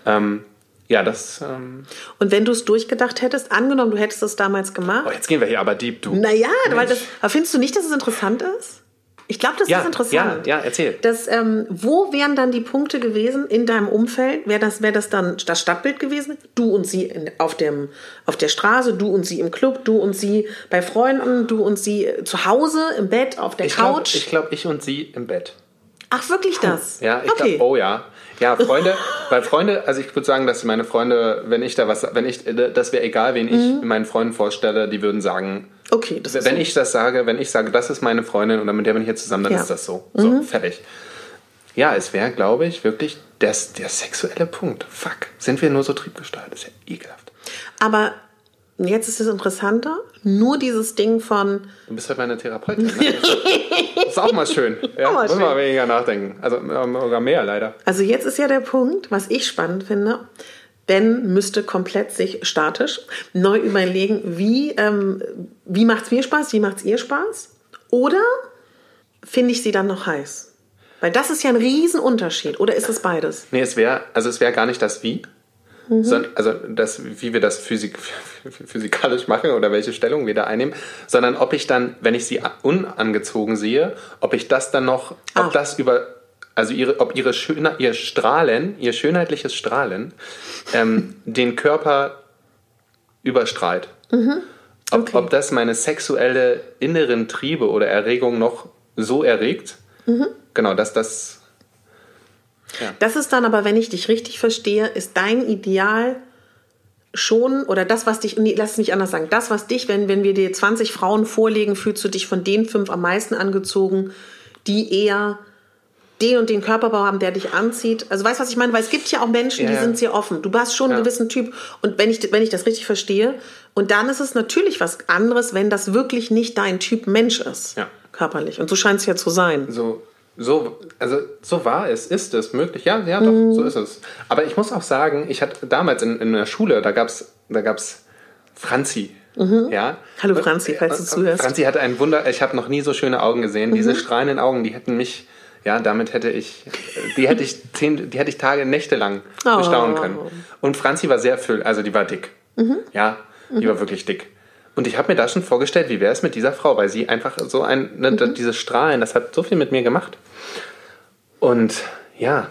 Ähm, ja, das. Ähm und wenn du es durchgedacht hättest, angenommen, du hättest es damals gemacht. Oh, jetzt gehen wir hier aber deep, du. Naja, weil das, aber findest du nicht, dass es interessant ist? Ich glaube, das ja, ist interessant. Ja, ja, erzähl. Das, ähm, wo wären dann die Punkte gewesen in deinem Umfeld? Wäre das, wär das dann das Stadtbild gewesen? Du und sie in, auf, dem, auf der Straße, du und sie im Club, du und sie bei Freunden, du und sie zu Hause, im Bett, auf der ich Couch? Glaub, ich glaube, ich und sie im Bett. Ach, wirklich das? Ja, ich okay. glaube, oh ja. Ja, Freunde, weil Freunde, also ich würde sagen, dass meine Freunde, wenn ich da was, wenn ich, das wäre egal, wen ich mhm. meinen Freunden vorstelle, die würden sagen, okay, das ist wenn so. ich das sage, wenn ich sage, das ist meine Freundin oder mit der bin ich jetzt zusammen, dann ja. ist das so. So, mhm. fertig. Ja, es wäre, glaube ich, wirklich das, der sexuelle Punkt. Fuck, sind wir nur so triebgesteuert? Das ist ja ekelhaft. Aber jetzt ist es interessanter, nur dieses Ding von. Du bist halt meine Therapeutin. Ne? das ist auch mal schön. (laughs) Ja, mal muss man weniger nachdenken. Also sogar mehr leider. Also jetzt ist ja der Punkt, was ich spannend finde. Ben müsste komplett sich statisch neu überlegen, wie, ähm, wie macht es mir Spaß, wie macht es ihr Spaß? Oder finde ich sie dann noch heiß? Weil das ist ja ein Riesenunterschied. Oder ist es beides? Nee, es wäre, also es wäre gar nicht das Wie, Mhm. also das, wie wir das physik (laughs) physikalisch machen oder welche Stellung wir da einnehmen, sondern ob ich dann, wenn ich sie unangezogen sehe, ob ich das dann noch, ah. ob das über, also ihre, ob ihre Schöne, ihr Strahlen, ihr schönheitliches Strahlen, ähm, (laughs) den Körper überstrahlt. Mhm. Okay. Ob, ob das meine sexuelle inneren Triebe oder Erregung noch so erregt. Mhm. Genau, dass das. Ja. Das ist dann aber, wenn ich dich richtig verstehe, ist dein Ideal schon, oder das, was dich, lass es nicht anders sagen, das, was dich, wenn, wenn wir dir 20 Frauen vorlegen, fühlst du dich von den fünf am meisten angezogen, die eher den und den Körperbau haben, der dich anzieht. Also weißt du, was ich meine? Weil es gibt ja auch Menschen, ja, die sind sehr offen. Du hast schon ja. einen gewissen Typ. Und wenn ich, wenn ich das richtig verstehe, und dann ist es natürlich was anderes, wenn das wirklich nicht dein Typ Mensch ist. Körperlich. Und so scheint es ja zu sein. So, so, also so war es, ist es möglich. Ja, ja, doch, mhm. so ist es. Aber ich muss auch sagen, ich hatte damals in, in der Schule, da gab es da gab's Franzi. Mhm. Ja. Hallo Franzi, falls du zuhörst. Franzi hatte ein Wunder, ich habe noch nie so schöne Augen gesehen. Mhm. Diese strahlenden Augen, die hätten mich ja, damit hätte ich, die hätte ich zehn, die hätte ich Tage, Nächte lang oh. bestaunen können. Und Franzi war sehr füll, also die war dick. Mhm. Ja, die mhm. war wirklich dick. Und ich habe mir da schon vorgestellt, wie wäre es mit dieser Frau, weil sie einfach so ein, ne, mhm. diese Strahlen, das hat so viel mit mir gemacht. Und ja.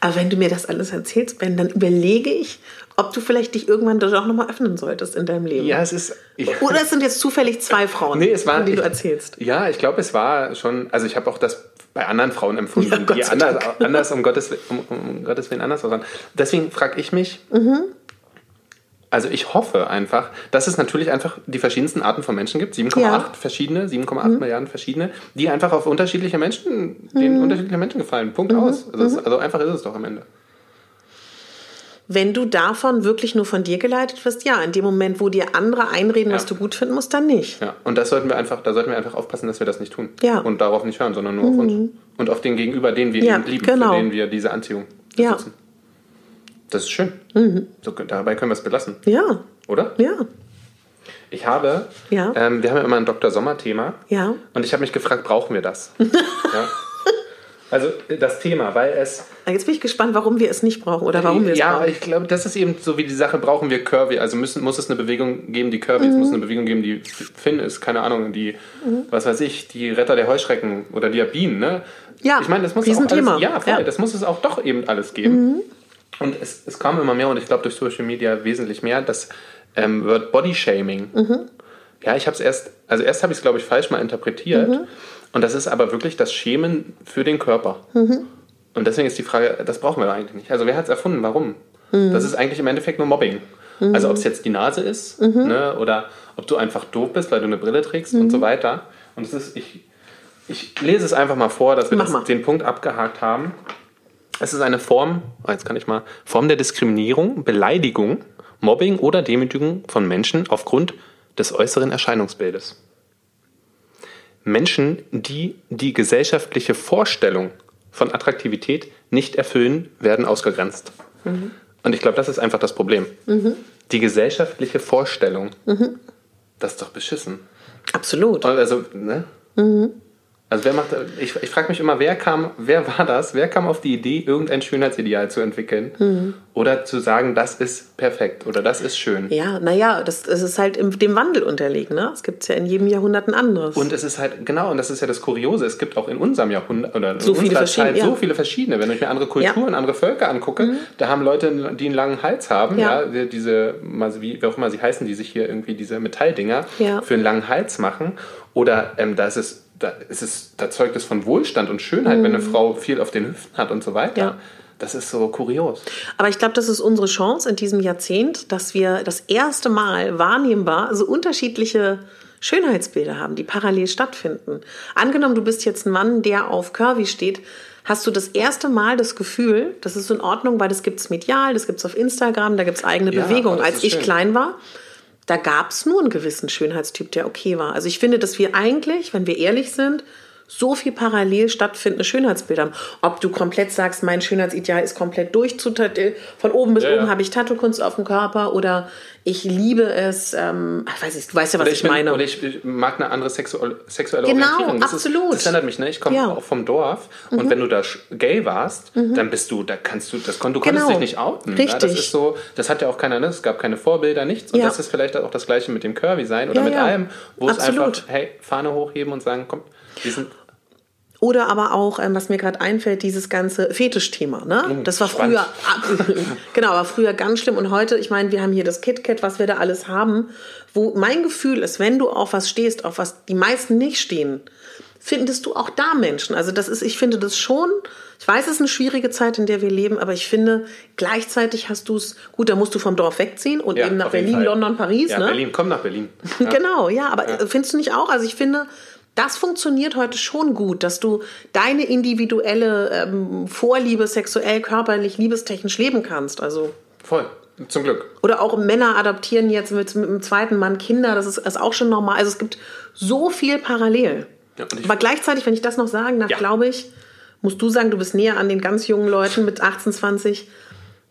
Aber wenn du mir das alles erzählst, Ben, dann überlege ich, ob du vielleicht dich irgendwann doch nochmal öffnen solltest in deinem Leben. Ja, es ist. Ja. Oder es sind jetzt zufällig zwei Frauen, nee, es war, die ich, du erzählst. Ja, ich glaube, es war schon. Also ich habe auch das bei anderen Frauen empfunden, ja, die anders, anders um, Gottes, um, um Gottes Willen anders waren. Deswegen frage ich mich. Mhm. Also ich hoffe einfach, dass es natürlich einfach die verschiedensten Arten von Menschen gibt, 7,8 ja. verschiedene, 7,8 mhm. Milliarden verschiedene, die einfach auf unterschiedliche Menschen, denen mhm. unterschiedliche Menschen gefallen. Punkt mhm. aus. Also, es, mhm. also einfach ist es doch am Ende. Wenn du davon wirklich nur von dir geleitet wirst, ja, in dem Moment, wo dir andere einreden, ja. was du gut finden musst, dann nicht. Ja, und das sollten wir einfach, da sollten wir einfach aufpassen, dass wir das nicht tun. Ja. Und darauf nicht hören, sondern nur mhm. auf uns. Und auf den Gegenüber, den wir ja, lieben, genau. für den wir diese Anziehung besitzen. Ja. Das ist schön. Mhm. So, dabei können wir es belassen. Ja. Oder? Ja. Ich habe, ja. Ähm, wir haben ja immer ein Dr. Sommer-Thema. Ja. Und ich habe mich gefragt, brauchen wir das? (laughs) ja. Also das Thema, weil es. Jetzt bin ich gespannt, warum wir es nicht brauchen oder warum wir es ja, brauchen. Ja, ich glaube, das ist eben so wie die Sache, brauchen wir Curvy. Also müssen, muss es eine Bewegung geben, die Curvy mhm. Es muss eine Bewegung geben, die Finn ist, keine Ahnung, die, mhm. was weiß ich, die Retter der Heuschrecken oder die Bienen, ne? Ja, ich meine, das muss auch alles, ja, voll, ja, das muss es auch doch eben alles geben. Mhm. Und es, es kam immer mehr und ich glaube durch Social Media wesentlich mehr, das ähm, Word Body Shaming. Mhm. Ja, ich habe es erst, also erst habe ich es, glaube ich, falsch mal interpretiert. Mhm. Und das ist aber wirklich das Schämen für den Körper. Mhm. Und deswegen ist die Frage, das brauchen wir eigentlich nicht. Also wer hat es erfunden? Warum? Mhm. Das ist eigentlich im Endeffekt nur Mobbing. Mhm. Also ob es jetzt die Nase ist mhm. ne, oder ob du einfach doof bist, weil du eine Brille trägst und so weiter. Und es ist, ich, ich lese es einfach mal vor, dass wir das, den Punkt abgehakt haben. Es ist eine Form, oh, jetzt kann ich mal, Form der Diskriminierung, Beleidigung, Mobbing oder Demütigung von Menschen aufgrund des äußeren Erscheinungsbildes. Menschen, die die gesellschaftliche Vorstellung von Attraktivität nicht erfüllen, werden ausgegrenzt. Mhm. Und ich glaube, das ist einfach das Problem. Mhm. Die gesellschaftliche Vorstellung, mhm. das ist doch beschissen. Absolut. Also, ne? Mhm. Also wer macht, ich, ich frage mich immer, wer kam, wer war das? Wer kam auf die Idee, irgendein Schönheitsideal zu entwickeln? Mhm. Oder zu sagen, das ist perfekt oder das ist schön? Ja, naja, das, das ist halt dem Wandel unterlegen. Ne? Es gibt ja in jedem Jahrhundert ein anderes. Und es ist halt, genau, und das ist ja das Kuriose, es gibt auch in unserem Jahrhundert oder in so unserer Zeit ja. so viele verschiedene. Wenn ich mir andere Kulturen, ja. andere Völker angucke, mhm. da haben Leute, die einen langen Hals haben, ja, ja diese, wie, wie auch immer sie heißen, die sich hier irgendwie diese Metalldinger für einen langen Hals machen. Oder ähm, da ist es da, ist es, da zeugt es von Wohlstand und Schönheit, mhm. wenn eine mhm. Frau viel auf den Hüften hat und so weiter. Ja. Das ist so kurios. Aber ich glaube, das ist unsere Chance in diesem Jahrzehnt, dass wir das erste Mal wahrnehmbar so unterschiedliche Schönheitsbilder haben, die parallel stattfinden. Angenommen, du bist jetzt ein Mann, der auf Curvy steht, hast du das erste Mal das Gefühl, das ist in Ordnung, weil das gibt es medial, das gibt es auf Instagram, da gibt es eigene ja, Bewegungen. Als ich schön. klein war, da gab es nur einen gewissen Schönheitstyp, der okay war. Also ich finde, dass wir eigentlich, wenn wir ehrlich sind, so viel parallel stattfindende Schönheitsbilder haben. Ob du komplett sagst, mein Schönheitsideal ist komplett durch, von oben bis ja, oben ja. habe ich Tattoo-Kunst auf dem Körper oder ich liebe es, ähm, ich weiß nicht, du weißt ja, was oder ich, bin, meine. Oder ich mag eine andere sexuelle, sexuelle genau, Orientierung. Das absolut. Ist, das erinnert mich, ne? Ich komme ja. auch vom Dorf mhm. und wenn du da gay warst, mhm. dann bist du, da kannst du, das, du konntest genau. dich nicht outen. Richtig. Ja? Das ist so, das hat ja auch keiner, ne? es gab keine Vorbilder, nichts. Und das ist vielleicht auch das Gleiche mit dem Curvy sein oder mit allem, wo absolut. es einfach, hey, Fahne hochheben und sagen, komm, wir sind Oder aber auch, ähm, was mir gerade einfällt, dieses ganze Fetischthema. Ne? Oh, das war früher, (laughs) genau, war früher ganz schlimm. Und heute, ich meine, wir haben hier das KitKat, was wir da alles haben, wo mein Gefühl ist, wenn du auf was stehst, auf was die meisten nicht stehen, findest du auch da Menschen. Also das ist, ich finde das schon, ich weiß, es ist eine schwierige Zeit, in der wir leben, aber ich finde, gleichzeitig hast du es, gut, da musst du vom Dorf wegziehen und ja, eben nach Berlin, London, Paris. Ja, ne? Berlin, komm nach Berlin. (laughs) Ja. genau, ja, aber findest du nicht auch? Also ich finde, das funktioniert heute schon gut, dass du deine individuelle ähm, Vorliebe sexuell, körperlich, liebestechnisch leben kannst. Also voll. Zum Glück. Oder auch Männer adaptieren jetzt mit, mit dem zweiten Mann Kinder, das ist, ist auch schon normal. Also es gibt so viel parallel. Ja, Aber gleichzeitig, wenn ich das noch sagen darf, ja. glaube ich, musst du sagen, du bist näher an den ganz jungen Leuten mit 18, 20.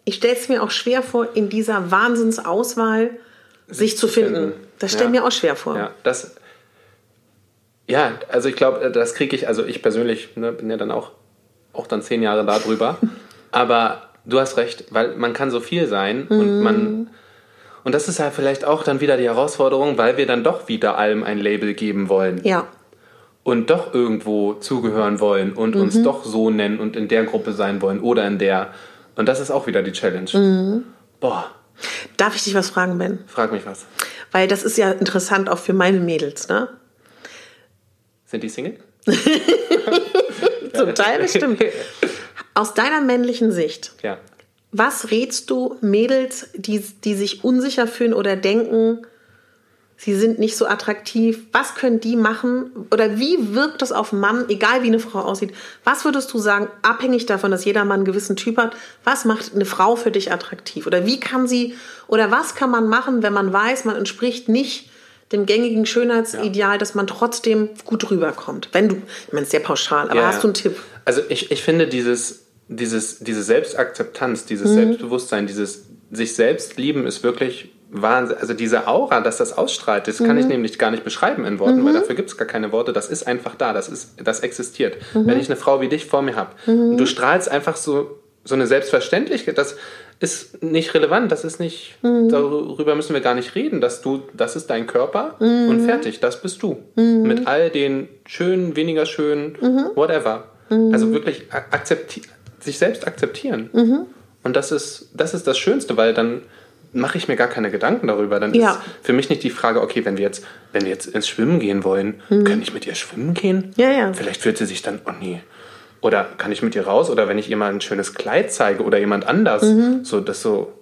Ich stelle es mir auch schwer vor, in dieser Wahnsinnsauswahl sich, sich zu finden. finden. Das stelle ja. mir auch schwer vor. Ja, das, ja, also ich glaube, äh, das kriege ich, also ich persönlich ne, bin ja dann auch, auch dann zehn Jahre da drüber. (laughs) Aber du hast recht, weil man kann so viel sein mhm. und man. Und das ist ja vielleicht auch dann wieder die Herausforderung, weil wir dann doch wieder allem ein Label geben wollen. Ja. Und doch irgendwo zugehören wollen und mhm. uns doch so nennen und in der Gruppe sein wollen oder in der. Und das ist auch wieder die Challenge. Mhm. Boah. Darf ich dich was fragen, Ben? Frag mich was. Weil das ist ja interessant auch für meine Mädels, ne? Sind die Single? (laughs) Zum Teil bestimmt. Aus deiner männlichen Sicht, ja. was rätst du Mädels, die, die sich unsicher fühlen oder denken, sie sind nicht so attraktiv? Was können die machen? Oder wie wirkt das auf Mann, egal wie eine Frau aussieht? Was würdest du sagen, abhängig davon, dass jeder Mann einen gewissen Typ hat, was macht eine Frau für dich attraktiv? Oder wie kann sie, oder was kann man machen, wenn man weiß, man entspricht nicht dem gängigen Schönheitsideal, ja. dass man trotzdem gut rüberkommt. Wenn du, ich meine, es ist sehr pauschal, aber ja, hast du einen Tipp? Also ich, ich finde dieses, dieses, diese Selbstakzeptanz, dieses mhm. Selbstbewusstsein, dieses sich selbst lieben ist wirklich Wahnsinn. Also diese Aura, dass das ausstrahlt, das mhm. kann ich mhm. nämlich gar nicht beschreiben in Worten, mhm. weil dafür gibt es gar keine Worte. Das ist einfach da, das, ist, das existiert. Mhm. Wenn ich eine Frau wie dich vor mir habe und du strahlst einfach so, so eine Selbstverständlichkeit, das, ist nicht relevant, das ist nicht, mhm. darüber müssen wir gar nicht reden, dass du, das ist dein Körper mhm. und fertig, das bist du. Mhm. Mit all den schönen, weniger schönen, mhm. whatever. Mhm. Also wirklich sich selbst akzeptieren. Mhm. Und das ist, das ist das Schönste, weil dann mache ich mir gar keine Gedanken darüber. Dann ja. ist für mich nicht die Frage, okay, wenn wir jetzt, wenn wir jetzt ins Schwimmen gehen wollen, kann ich mit ihr schwimmen gehen? Ja, ja. Vielleicht fühlt sie sich dann, oh nee, oder kann ich mit ihr raus? Oder wenn ich ihr mal ein schönes Kleid zeige oder jemand anders, mhm. so das so,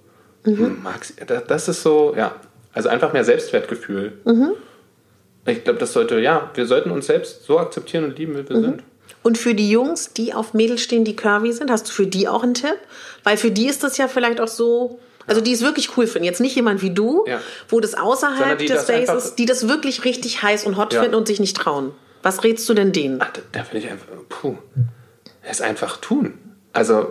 mhm. Hm, mag's, das ist so, ja, also einfach mehr Selbstwertgefühl. Mhm. Ich glaube, das sollte, ja, wir sollten uns selbst so akzeptieren und lieben, wie wir mhm. sind. Und für die Jungs, die auf Mädels stehen, die curvy sind, hast du für die auch einen Tipp? Weil für die ist das ja vielleicht auch so, also die es wirklich cool finden. Jetzt nicht jemand wie du, ja. wo das außerhalb des Spaces, die das wirklich richtig heiß und hot ja. finden und sich nicht trauen. Was rätst du denn denen? Ach, da, da finde ich einfach, puh es einfach tun. Also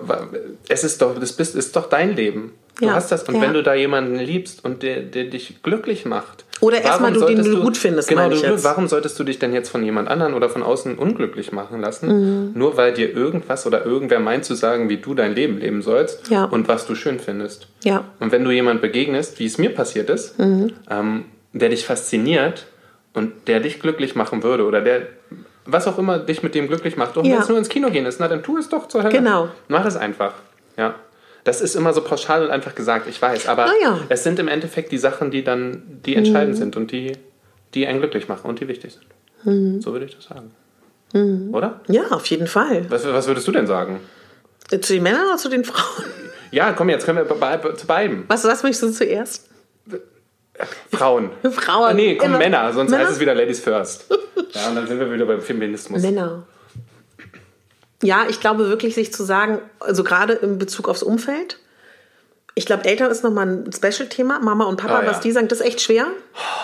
es ist doch, das bist, ist doch dein Leben. Du ja, hast das. Und ja. wenn du da jemanden liebst und der, der dich glücklich macht. Oder erstmal du den du gut findest. Genau, du, warum solltest du dich denn jetzt von jemand anderen oder von außen unglücklich machen lassen? Mhm. Nur weil dir irgendwas oder irgendwer meint zu sagen, wie du dein Leben leben sollst ja. und was du schön findest. Ja. Und wenn du jemand begegnest, wie es mir passiert ist, mhm. ähm, der dich fasziniert und der dich glücklich machen würde oder der was auch immer dich mit dem glücklich macht. Und ja. wenn es nur ins Kino gehen ist, na dann tu es doch zur Hölle. Genau. Mach es einfach. Ja. Das ist immer so pauschal und einfach gesagt, ich weiß. Aber ja. es sind im Endeffekt die Sachen, die dann, die entscheidend mhm. sind und die, die einen glücklich machen und die wichtig sind. Mhm. So würde ich das sagen. Mhm. Oder? Ja, auf jeden Fall. Was, was würdest du denn sagen? Zu den Männern oder zu den Frauen? Ja, komm, jetzt können wir bei, bei, zu beiden. Was, was möchtest du zuerst? Frauen. (laughs) Frauen. Nee, komm, Immer. Männer, sonst Männer? heißt es wieder Ladies First. (laughs) Ja, und dann sind wir wieder beim Feminismus. Männer. Ja, ich glaube wirklich, sich zu sagen, also gerade in Bezug aufs Umfeld, ich glaube, Eltern ist nochmal ein Special-Thema, Mama und Papa, ah, ja. was die sagen, das ist echt schwer.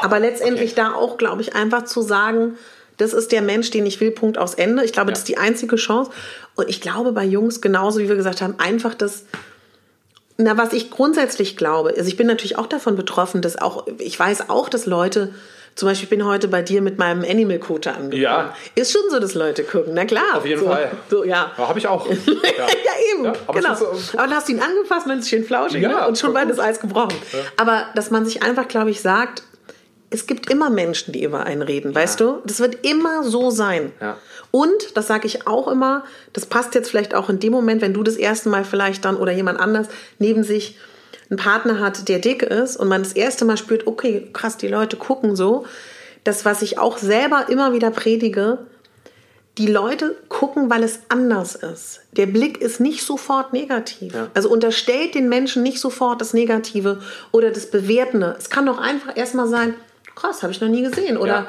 Aber letztendlich okay. da auch, glaube ich, einfach zu sagen, das ist der Mensch, den ich will, Punkt aus Ende. Ich glaube, ja. das ist die einzige Chance. Und ich glaube bei Jungs, genauso wie wir gesagt haben, einfach das na, was ich grundsätzlich glaube, also ich bin natürlich auch davon betroffen, dass auch, ich weiß auch, dass Leute, zum Beispiel, ich bin heute bei dir mit meinem Animal Coacher angekommen. Ja. Ist schon so, dass Leute gucken, na klar. Auf jeden so, Fall. So, ja. ja Habe ich auch. (laughs) Ja, ja eben, ja, aber genau. So, aber dann hast du ihn angefasst und dann ist schön flauschig ja, ne? und schon war das Eis gebrochen. Aber dass man sich einfach, glaube ich, sagt, es gibt immer Menschen, die über einen reden, ja. weißt du? Das wird immer so sein. Ja. Und, das sage ich auch immer, das passt jetzt vielleicht auch in dem Moment, wenn du das erste Mal vielleicht dann oder jemand anders neben sich einen Partner hat, der dick ist und man das erste Mal spürt, okay, krass, die Leute gucken so. Das, was ich auch selber immer wieder predige, die Leute gucken, weil es anders ist. Der Blick ist nicht sofort negativ. Ja. Also unterstellt den Menschen nicht sofort das Negative oder das Bewertende. Es kann doch einfach erstmal sein, krass, habe ich noch nie gesehen. Oder ja.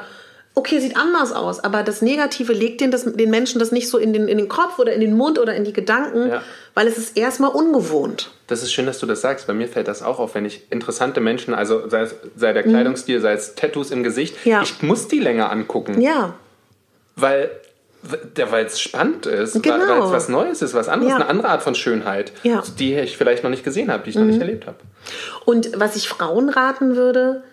okay, sieht anders aus. Aber das Negative legt den, das, den Menschen das nicht so in den, in den Kopf oder in den Mund oder in die Gedanken, ja. weil es ist erstmal ungewohnt. Das ist schön, dass du das sagst. Bei mir fällt das auch auf, wenn ich interessante Menschen, also sei, es, sei der. Kleidungsstil, mhm. sei es Tattoos im Gesicht, ich muss die länger angucken. Ja. Weil weil es spannend ist, genau. weil es was Neues ist, was anderes, ja. eine andere Art von Schönheit, ja. die ich vielleicht noch nicht gesehen habe, die ich mhm. noch nicht mhm. erlebt habe. Und was ich Frauen raten würde,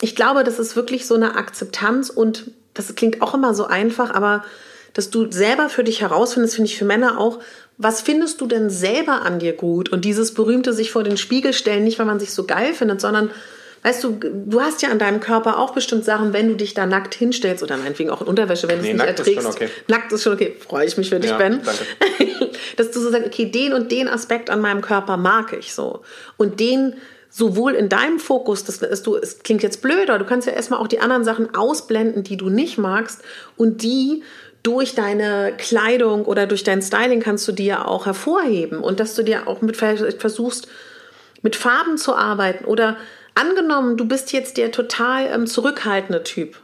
ich glaube, das ist wirklich so eine Akzeptanz und das klingt auch immer so einfach, aber dass du selber für dich herausfindest, finde ich für Männer auch, was findest du denn selber an dir gut? Und dieses berühmte sich vor den Spiegel stellen, nicht weil man sich so geil findet, sondern weißt du, du hast ja an deinem Körper auch bestimmt Sachen, wenn du dich da nackt hinstellst oder meinetwegen auch in Unterwäsche, wenn nee, du es nicht nackt erträgst. Ist schon okay. Nackt ist schon okay. Freue ich mich für dich, ja, Ben. Danke. (laughs) Dass du so sagst, okay, den und den Aspekt an meinem Körper mag ich so. Und den sowohl in deinem Fokus, das ist du, es klingt jetzt blöd, aber du kannst ja erstmal auch die anderen Sachen ausblenden, die du nicht magst und die durch deine Kleidung oder durch dein Styling kannst du die ja auch hervorheben und dass du dir auch mit versuchst, mit Farben zu arbeiten oder angenommen, du bist jetzt der total ähm, zurückhaltende Typ,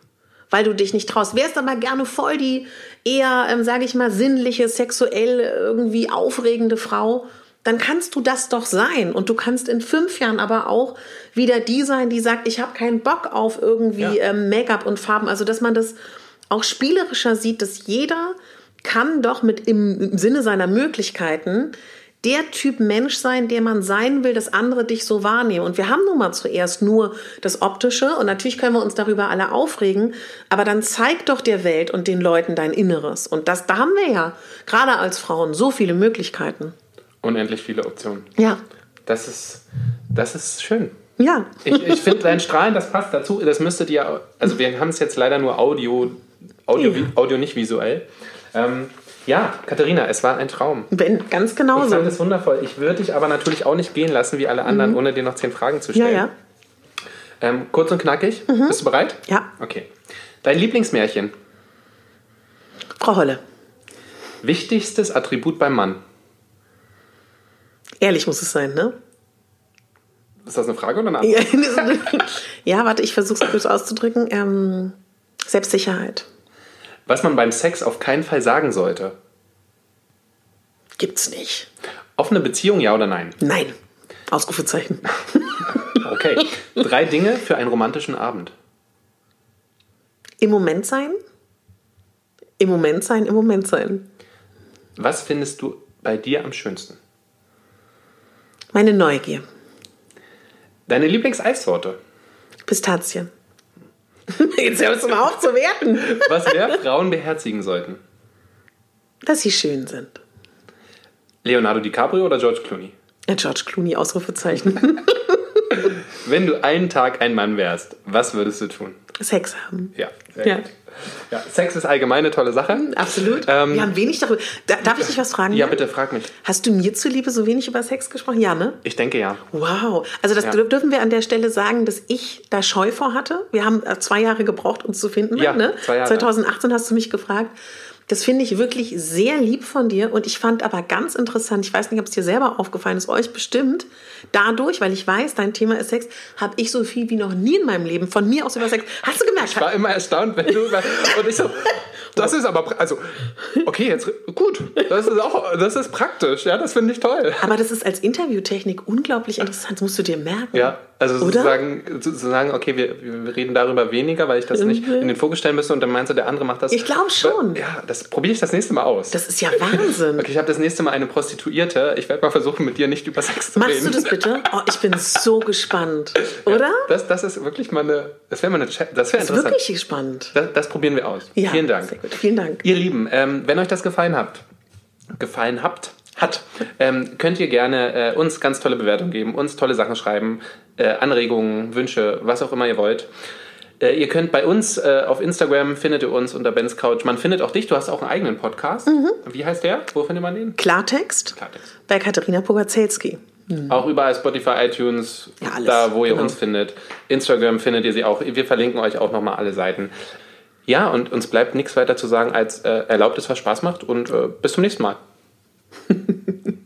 weil du dich nicht traust, wärst aber gerne voll die eher, ähm, sage ich mal, sinnliche, sexuell irgendwie aufregende Frau dann kannst du das doch sein. Und du kannst in fünf Jahren aber auch wieder die sein, die sagt, ich habe keinen Bock auf irgendwie ja. ähm, Make-up und Farben. Also, dass man das auch spielerischer sieht, dass jeder kann doch mit im, im Sinne seiner Möglichkeiten der Typ Mensch sein, der man sein will, dass andere dich so wahrnehmen. Und wir haben nun mal zuerst nur das Optische und natürlich können wir uns darüber alle aufregen, aber dann zeig doch der Welt und den Leuten dein Inneres. Und das, da haben wir ja gerade als Frauen so viele Möglichkeiten unendlich viele Optionen. Ja. Das ist, das ist schön. Ja. Ich, ich finde dein Strahlen, das passt dazu. Das müsstet ihr, also wir haben es jetzt leider nur Audio, Audio, ja. Audio nicht visuell. Ähm, ja, Katharina, es war ein Traum. Ben, ganz genau Ich fand es wundervoll. Ich würde dich aber natürlich auch nicht gehen lassen wie alle anderen, mhm. ohne dir noch zehn Fragen zu stellen. Ja, ja. Ähm, kurz und knackig. Mhm. Bist du bereit? Ja. Okay. Dein Lieblingsmärchen? Frau Holle. Wichtigstes Attribut beim Mann? Ehrlich muss es sein, ne? Ist das eine Frage oder eine Antwort? (laughs) ja, warte, ich versuche es kurz auszudrücken. Ähm, Selbstsicherheit. Was man beim Sex auf keinen Fall sagen sollte? Gibt's nicht. Offene Beziehung, ja oder nein? Nein. Ausrufezeichen. (laughs) okay. Drei Dinge für einen romantischen Abend. Im Moment sein. Im Moment sein, im Moment sein. Was findest du bei dir am schönsten? Meine Neugier. Deine Lieblingseissorte? Pistazien. (laughs) Jetzt hörst du mal auf zu werten. Was mehr Frauen beherzigen sollten? Dass sie schön sind. Leonardo DiCaprio oder George Clooney? Ja, George Clooney, Ausrufezeichen. (laughs) Wenn du einen Tag ein Mann wärst, was würdest du tun? Sex haben. Ja, sehr ja. gut. Ja, Sex ist allgemein eine tolle Sache. Absolut. Ähm, Wir haben wenig darüber. Darf ich dich was fragen? Ja, bitte, frag mich. Hast du mir zuliebe so wenig über Sex gesprochen? Ja, ne? Ich denke ja. Wow. Also das ja. dürfen wir an der Stelle sagen, dass ich da Scheu vor hatte. Wir haben äh, zwei Jahre gebraucht, uns zu finden. Ja, ne? zwei Jahre. 2018 hast du mich gefragt. Das finde ich wirklich sehr lieb von dir und ich fand aber ganz interessant, ich weiß nicht, ob es dir selber aufgefallen ist, euch bestimmt, dadurch, weil ich weiß, dein Thema ist Sex, habe ich so viel wie noch nie in meinem Leben von mir aus über Sex. Hast du gemerkt? Ich war immer erstaunt, wenn du und ich so, das ist aber, also, okay, jetzt, gut, das ist auch, das ist praktisch, ja, das finde ich toll. Aber das ist als Interviewtechnik unglaublich interessant, das musst du dir merken. Ja, also sozusagen, sozusagen okay, wir, wir reden darüber weniger, weil ich das nicht in den Fokus stellen müsste und dann meinst du, der andere macht das. Ich glaube schon. Ja, das probiere ich das nächste Mal aus. Das ist ja Wahnsinn. (laughs) Okay, ich habe das nächste Mal eine Prostituierte. Ich werde mal versuchen, mit dir nicht über Sex zu Machst reden. Machst du das bitte? (laughs) Oh, ich bin so gespannt, oder? Ja, das, das ist wirklich mal eine, das wäre mal eine, das wäre interessant. Das ist wirklich spannend. Das, das probieren wir aus. Ja, Vielen Dank. Vielen Dank. Ihr Lieben, ähm, wenn euch das gefallen habt, gefallen habt, hat, ähm, könnt ihr gerne äh, uns ganz tolle Bewertungen geben, uns tolle Sachen schreiben, äh, Anregungen, Wünsche, was auch immer ihr wollt. Äh, ihr könnt bei uns äh, auf Instagram findet ihr uns unter Ben's Couch. Man findet auch dich. Du hast auch einen eigenen Podcast. Mhm. Wie heißt der? Wo findet man den? Klartext. Klartext. Bei Katharina Pogacelski. Mhm. Auch überall Spotify, iTunes, ja, da wo ihr genau. uns findet. Instagram findet ihr sie auch. Wir verlinken euch auch nochmal alle Seiten. Ja, und uns bleibt nichts weiter zu sagen als äh, erlaubt es, was Spaß macht und bis zum nächsten Mal.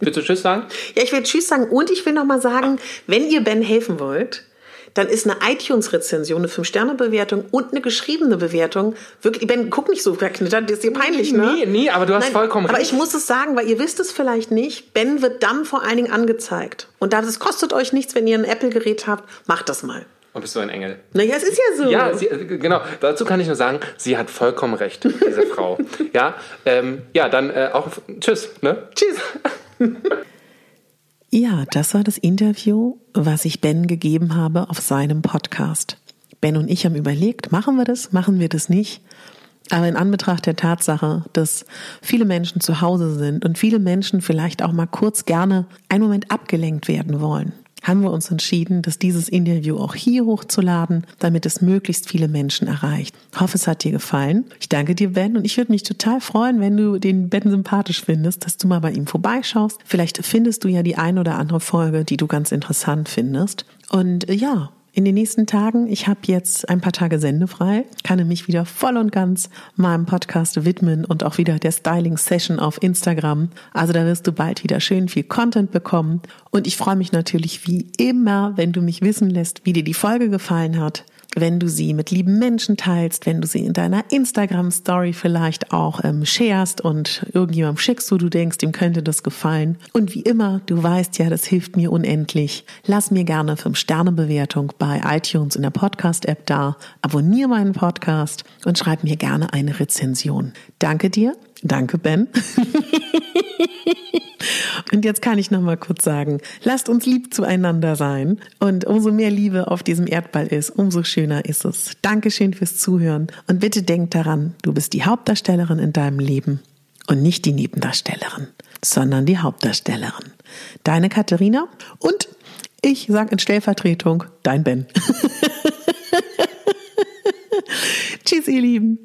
Willst du Tschüss sagen? Ja, ich will Tschüss sagen und ich will nochmal sagen, wenn ihr Ben helfen wollt, dann ist eine iTunes-Rezension, eine 5-Sterne-Bewertung und eine geschriebene Bewertung wirklich, Ben, guck nicht so verknittert, das ist dir peinlich, ne? Nee, nee, aber du hast Nein, vollkommen recht. Aber ich muss es sagen, weil ihr wisst es vielleicht nicht, Ben wird dann vor allen Dingen angezeigt. Und das kostet euch nichts, wenn ihr ein Apple-Gerät habt, macht das mal. Und bist du ein Engel? Naja, es ist ja so. Ja, sie, genau. Dazu kann ich nur sagen, sie hat vollkommen recht, diese (laughs) Frau. Ja, ähm, ja dann äh, auch tschüss. Ne? Tschüss. (laughs) Ja, das war das Interview, was ich Ben gegeben habe auf seinem Podcast. Ben und ich haben überlegt, machen wir das, machen wir das nicht? Aber in Anbetracht der Tatsache, dass viele Menschen zu Hause sind und viele Menschen vielleicht auch mal kurz gerne einen Moment abgelenkt werden wollen, haben wir uns entschieden, dass dieses Interview auch hier hochzuladen, damit es möglichst viele Menschen erreicht. Ich hoffe, es hat dir gefallen. Ich danke dir, Ben, und ich würde mich total freuen, wenn du den Ben sympathisch findest, dass du mal bei ihm vorbeischaust. Vielleicht findest du ja die ein oder andere Folge, die du ganz interessant findest. Und ja, in den nächsten Tagen, ich habe jetzt ein paar Tage sendefrei, kann mich wieder voll und ganz meinem Podcast widmen und auch wieder der Styling Session auf Instagram. Also da wirst du bald wieder schön viel Content bekommen. Und ich freue mich natürlich wie immer, wenn du mich wissen lässt, wie dir die Folge gefallen hat wenn du sie mit lieben Menschen teilst, wenn du sie in deiner Instagram-Story vielleicht auch ähm, sharest und irgendjemandem schickst, wo du denkst, dem könnte das gefallen. Und wie immer, du weißt ja, das hilft mir unendlich. Lass mir gerne 5-Sterne-Bewertung bei iTunes in der Podcast-App da, abonniere meinen Podcast und schreib mir gerne eine Rezension. Danke dir. Danke, Ben. Und jetzt kann ich noch mal kurz sagen, lasst uns lieb zueinander sein. Und umso mehr Liebe auf diesem Erdball ist, umso schöner ist es. Dankeschön fürs Zuhören. Und bitte denk daran, du bist die Hauptdarstellerin in deinem Leben und nicht die Nebendarstellerin, sondern die Hauptdarstellerin. Deine Katharina und ich sage in Stellvertretung, dein Ben. (laughs) Tschüss, ihr Lieben.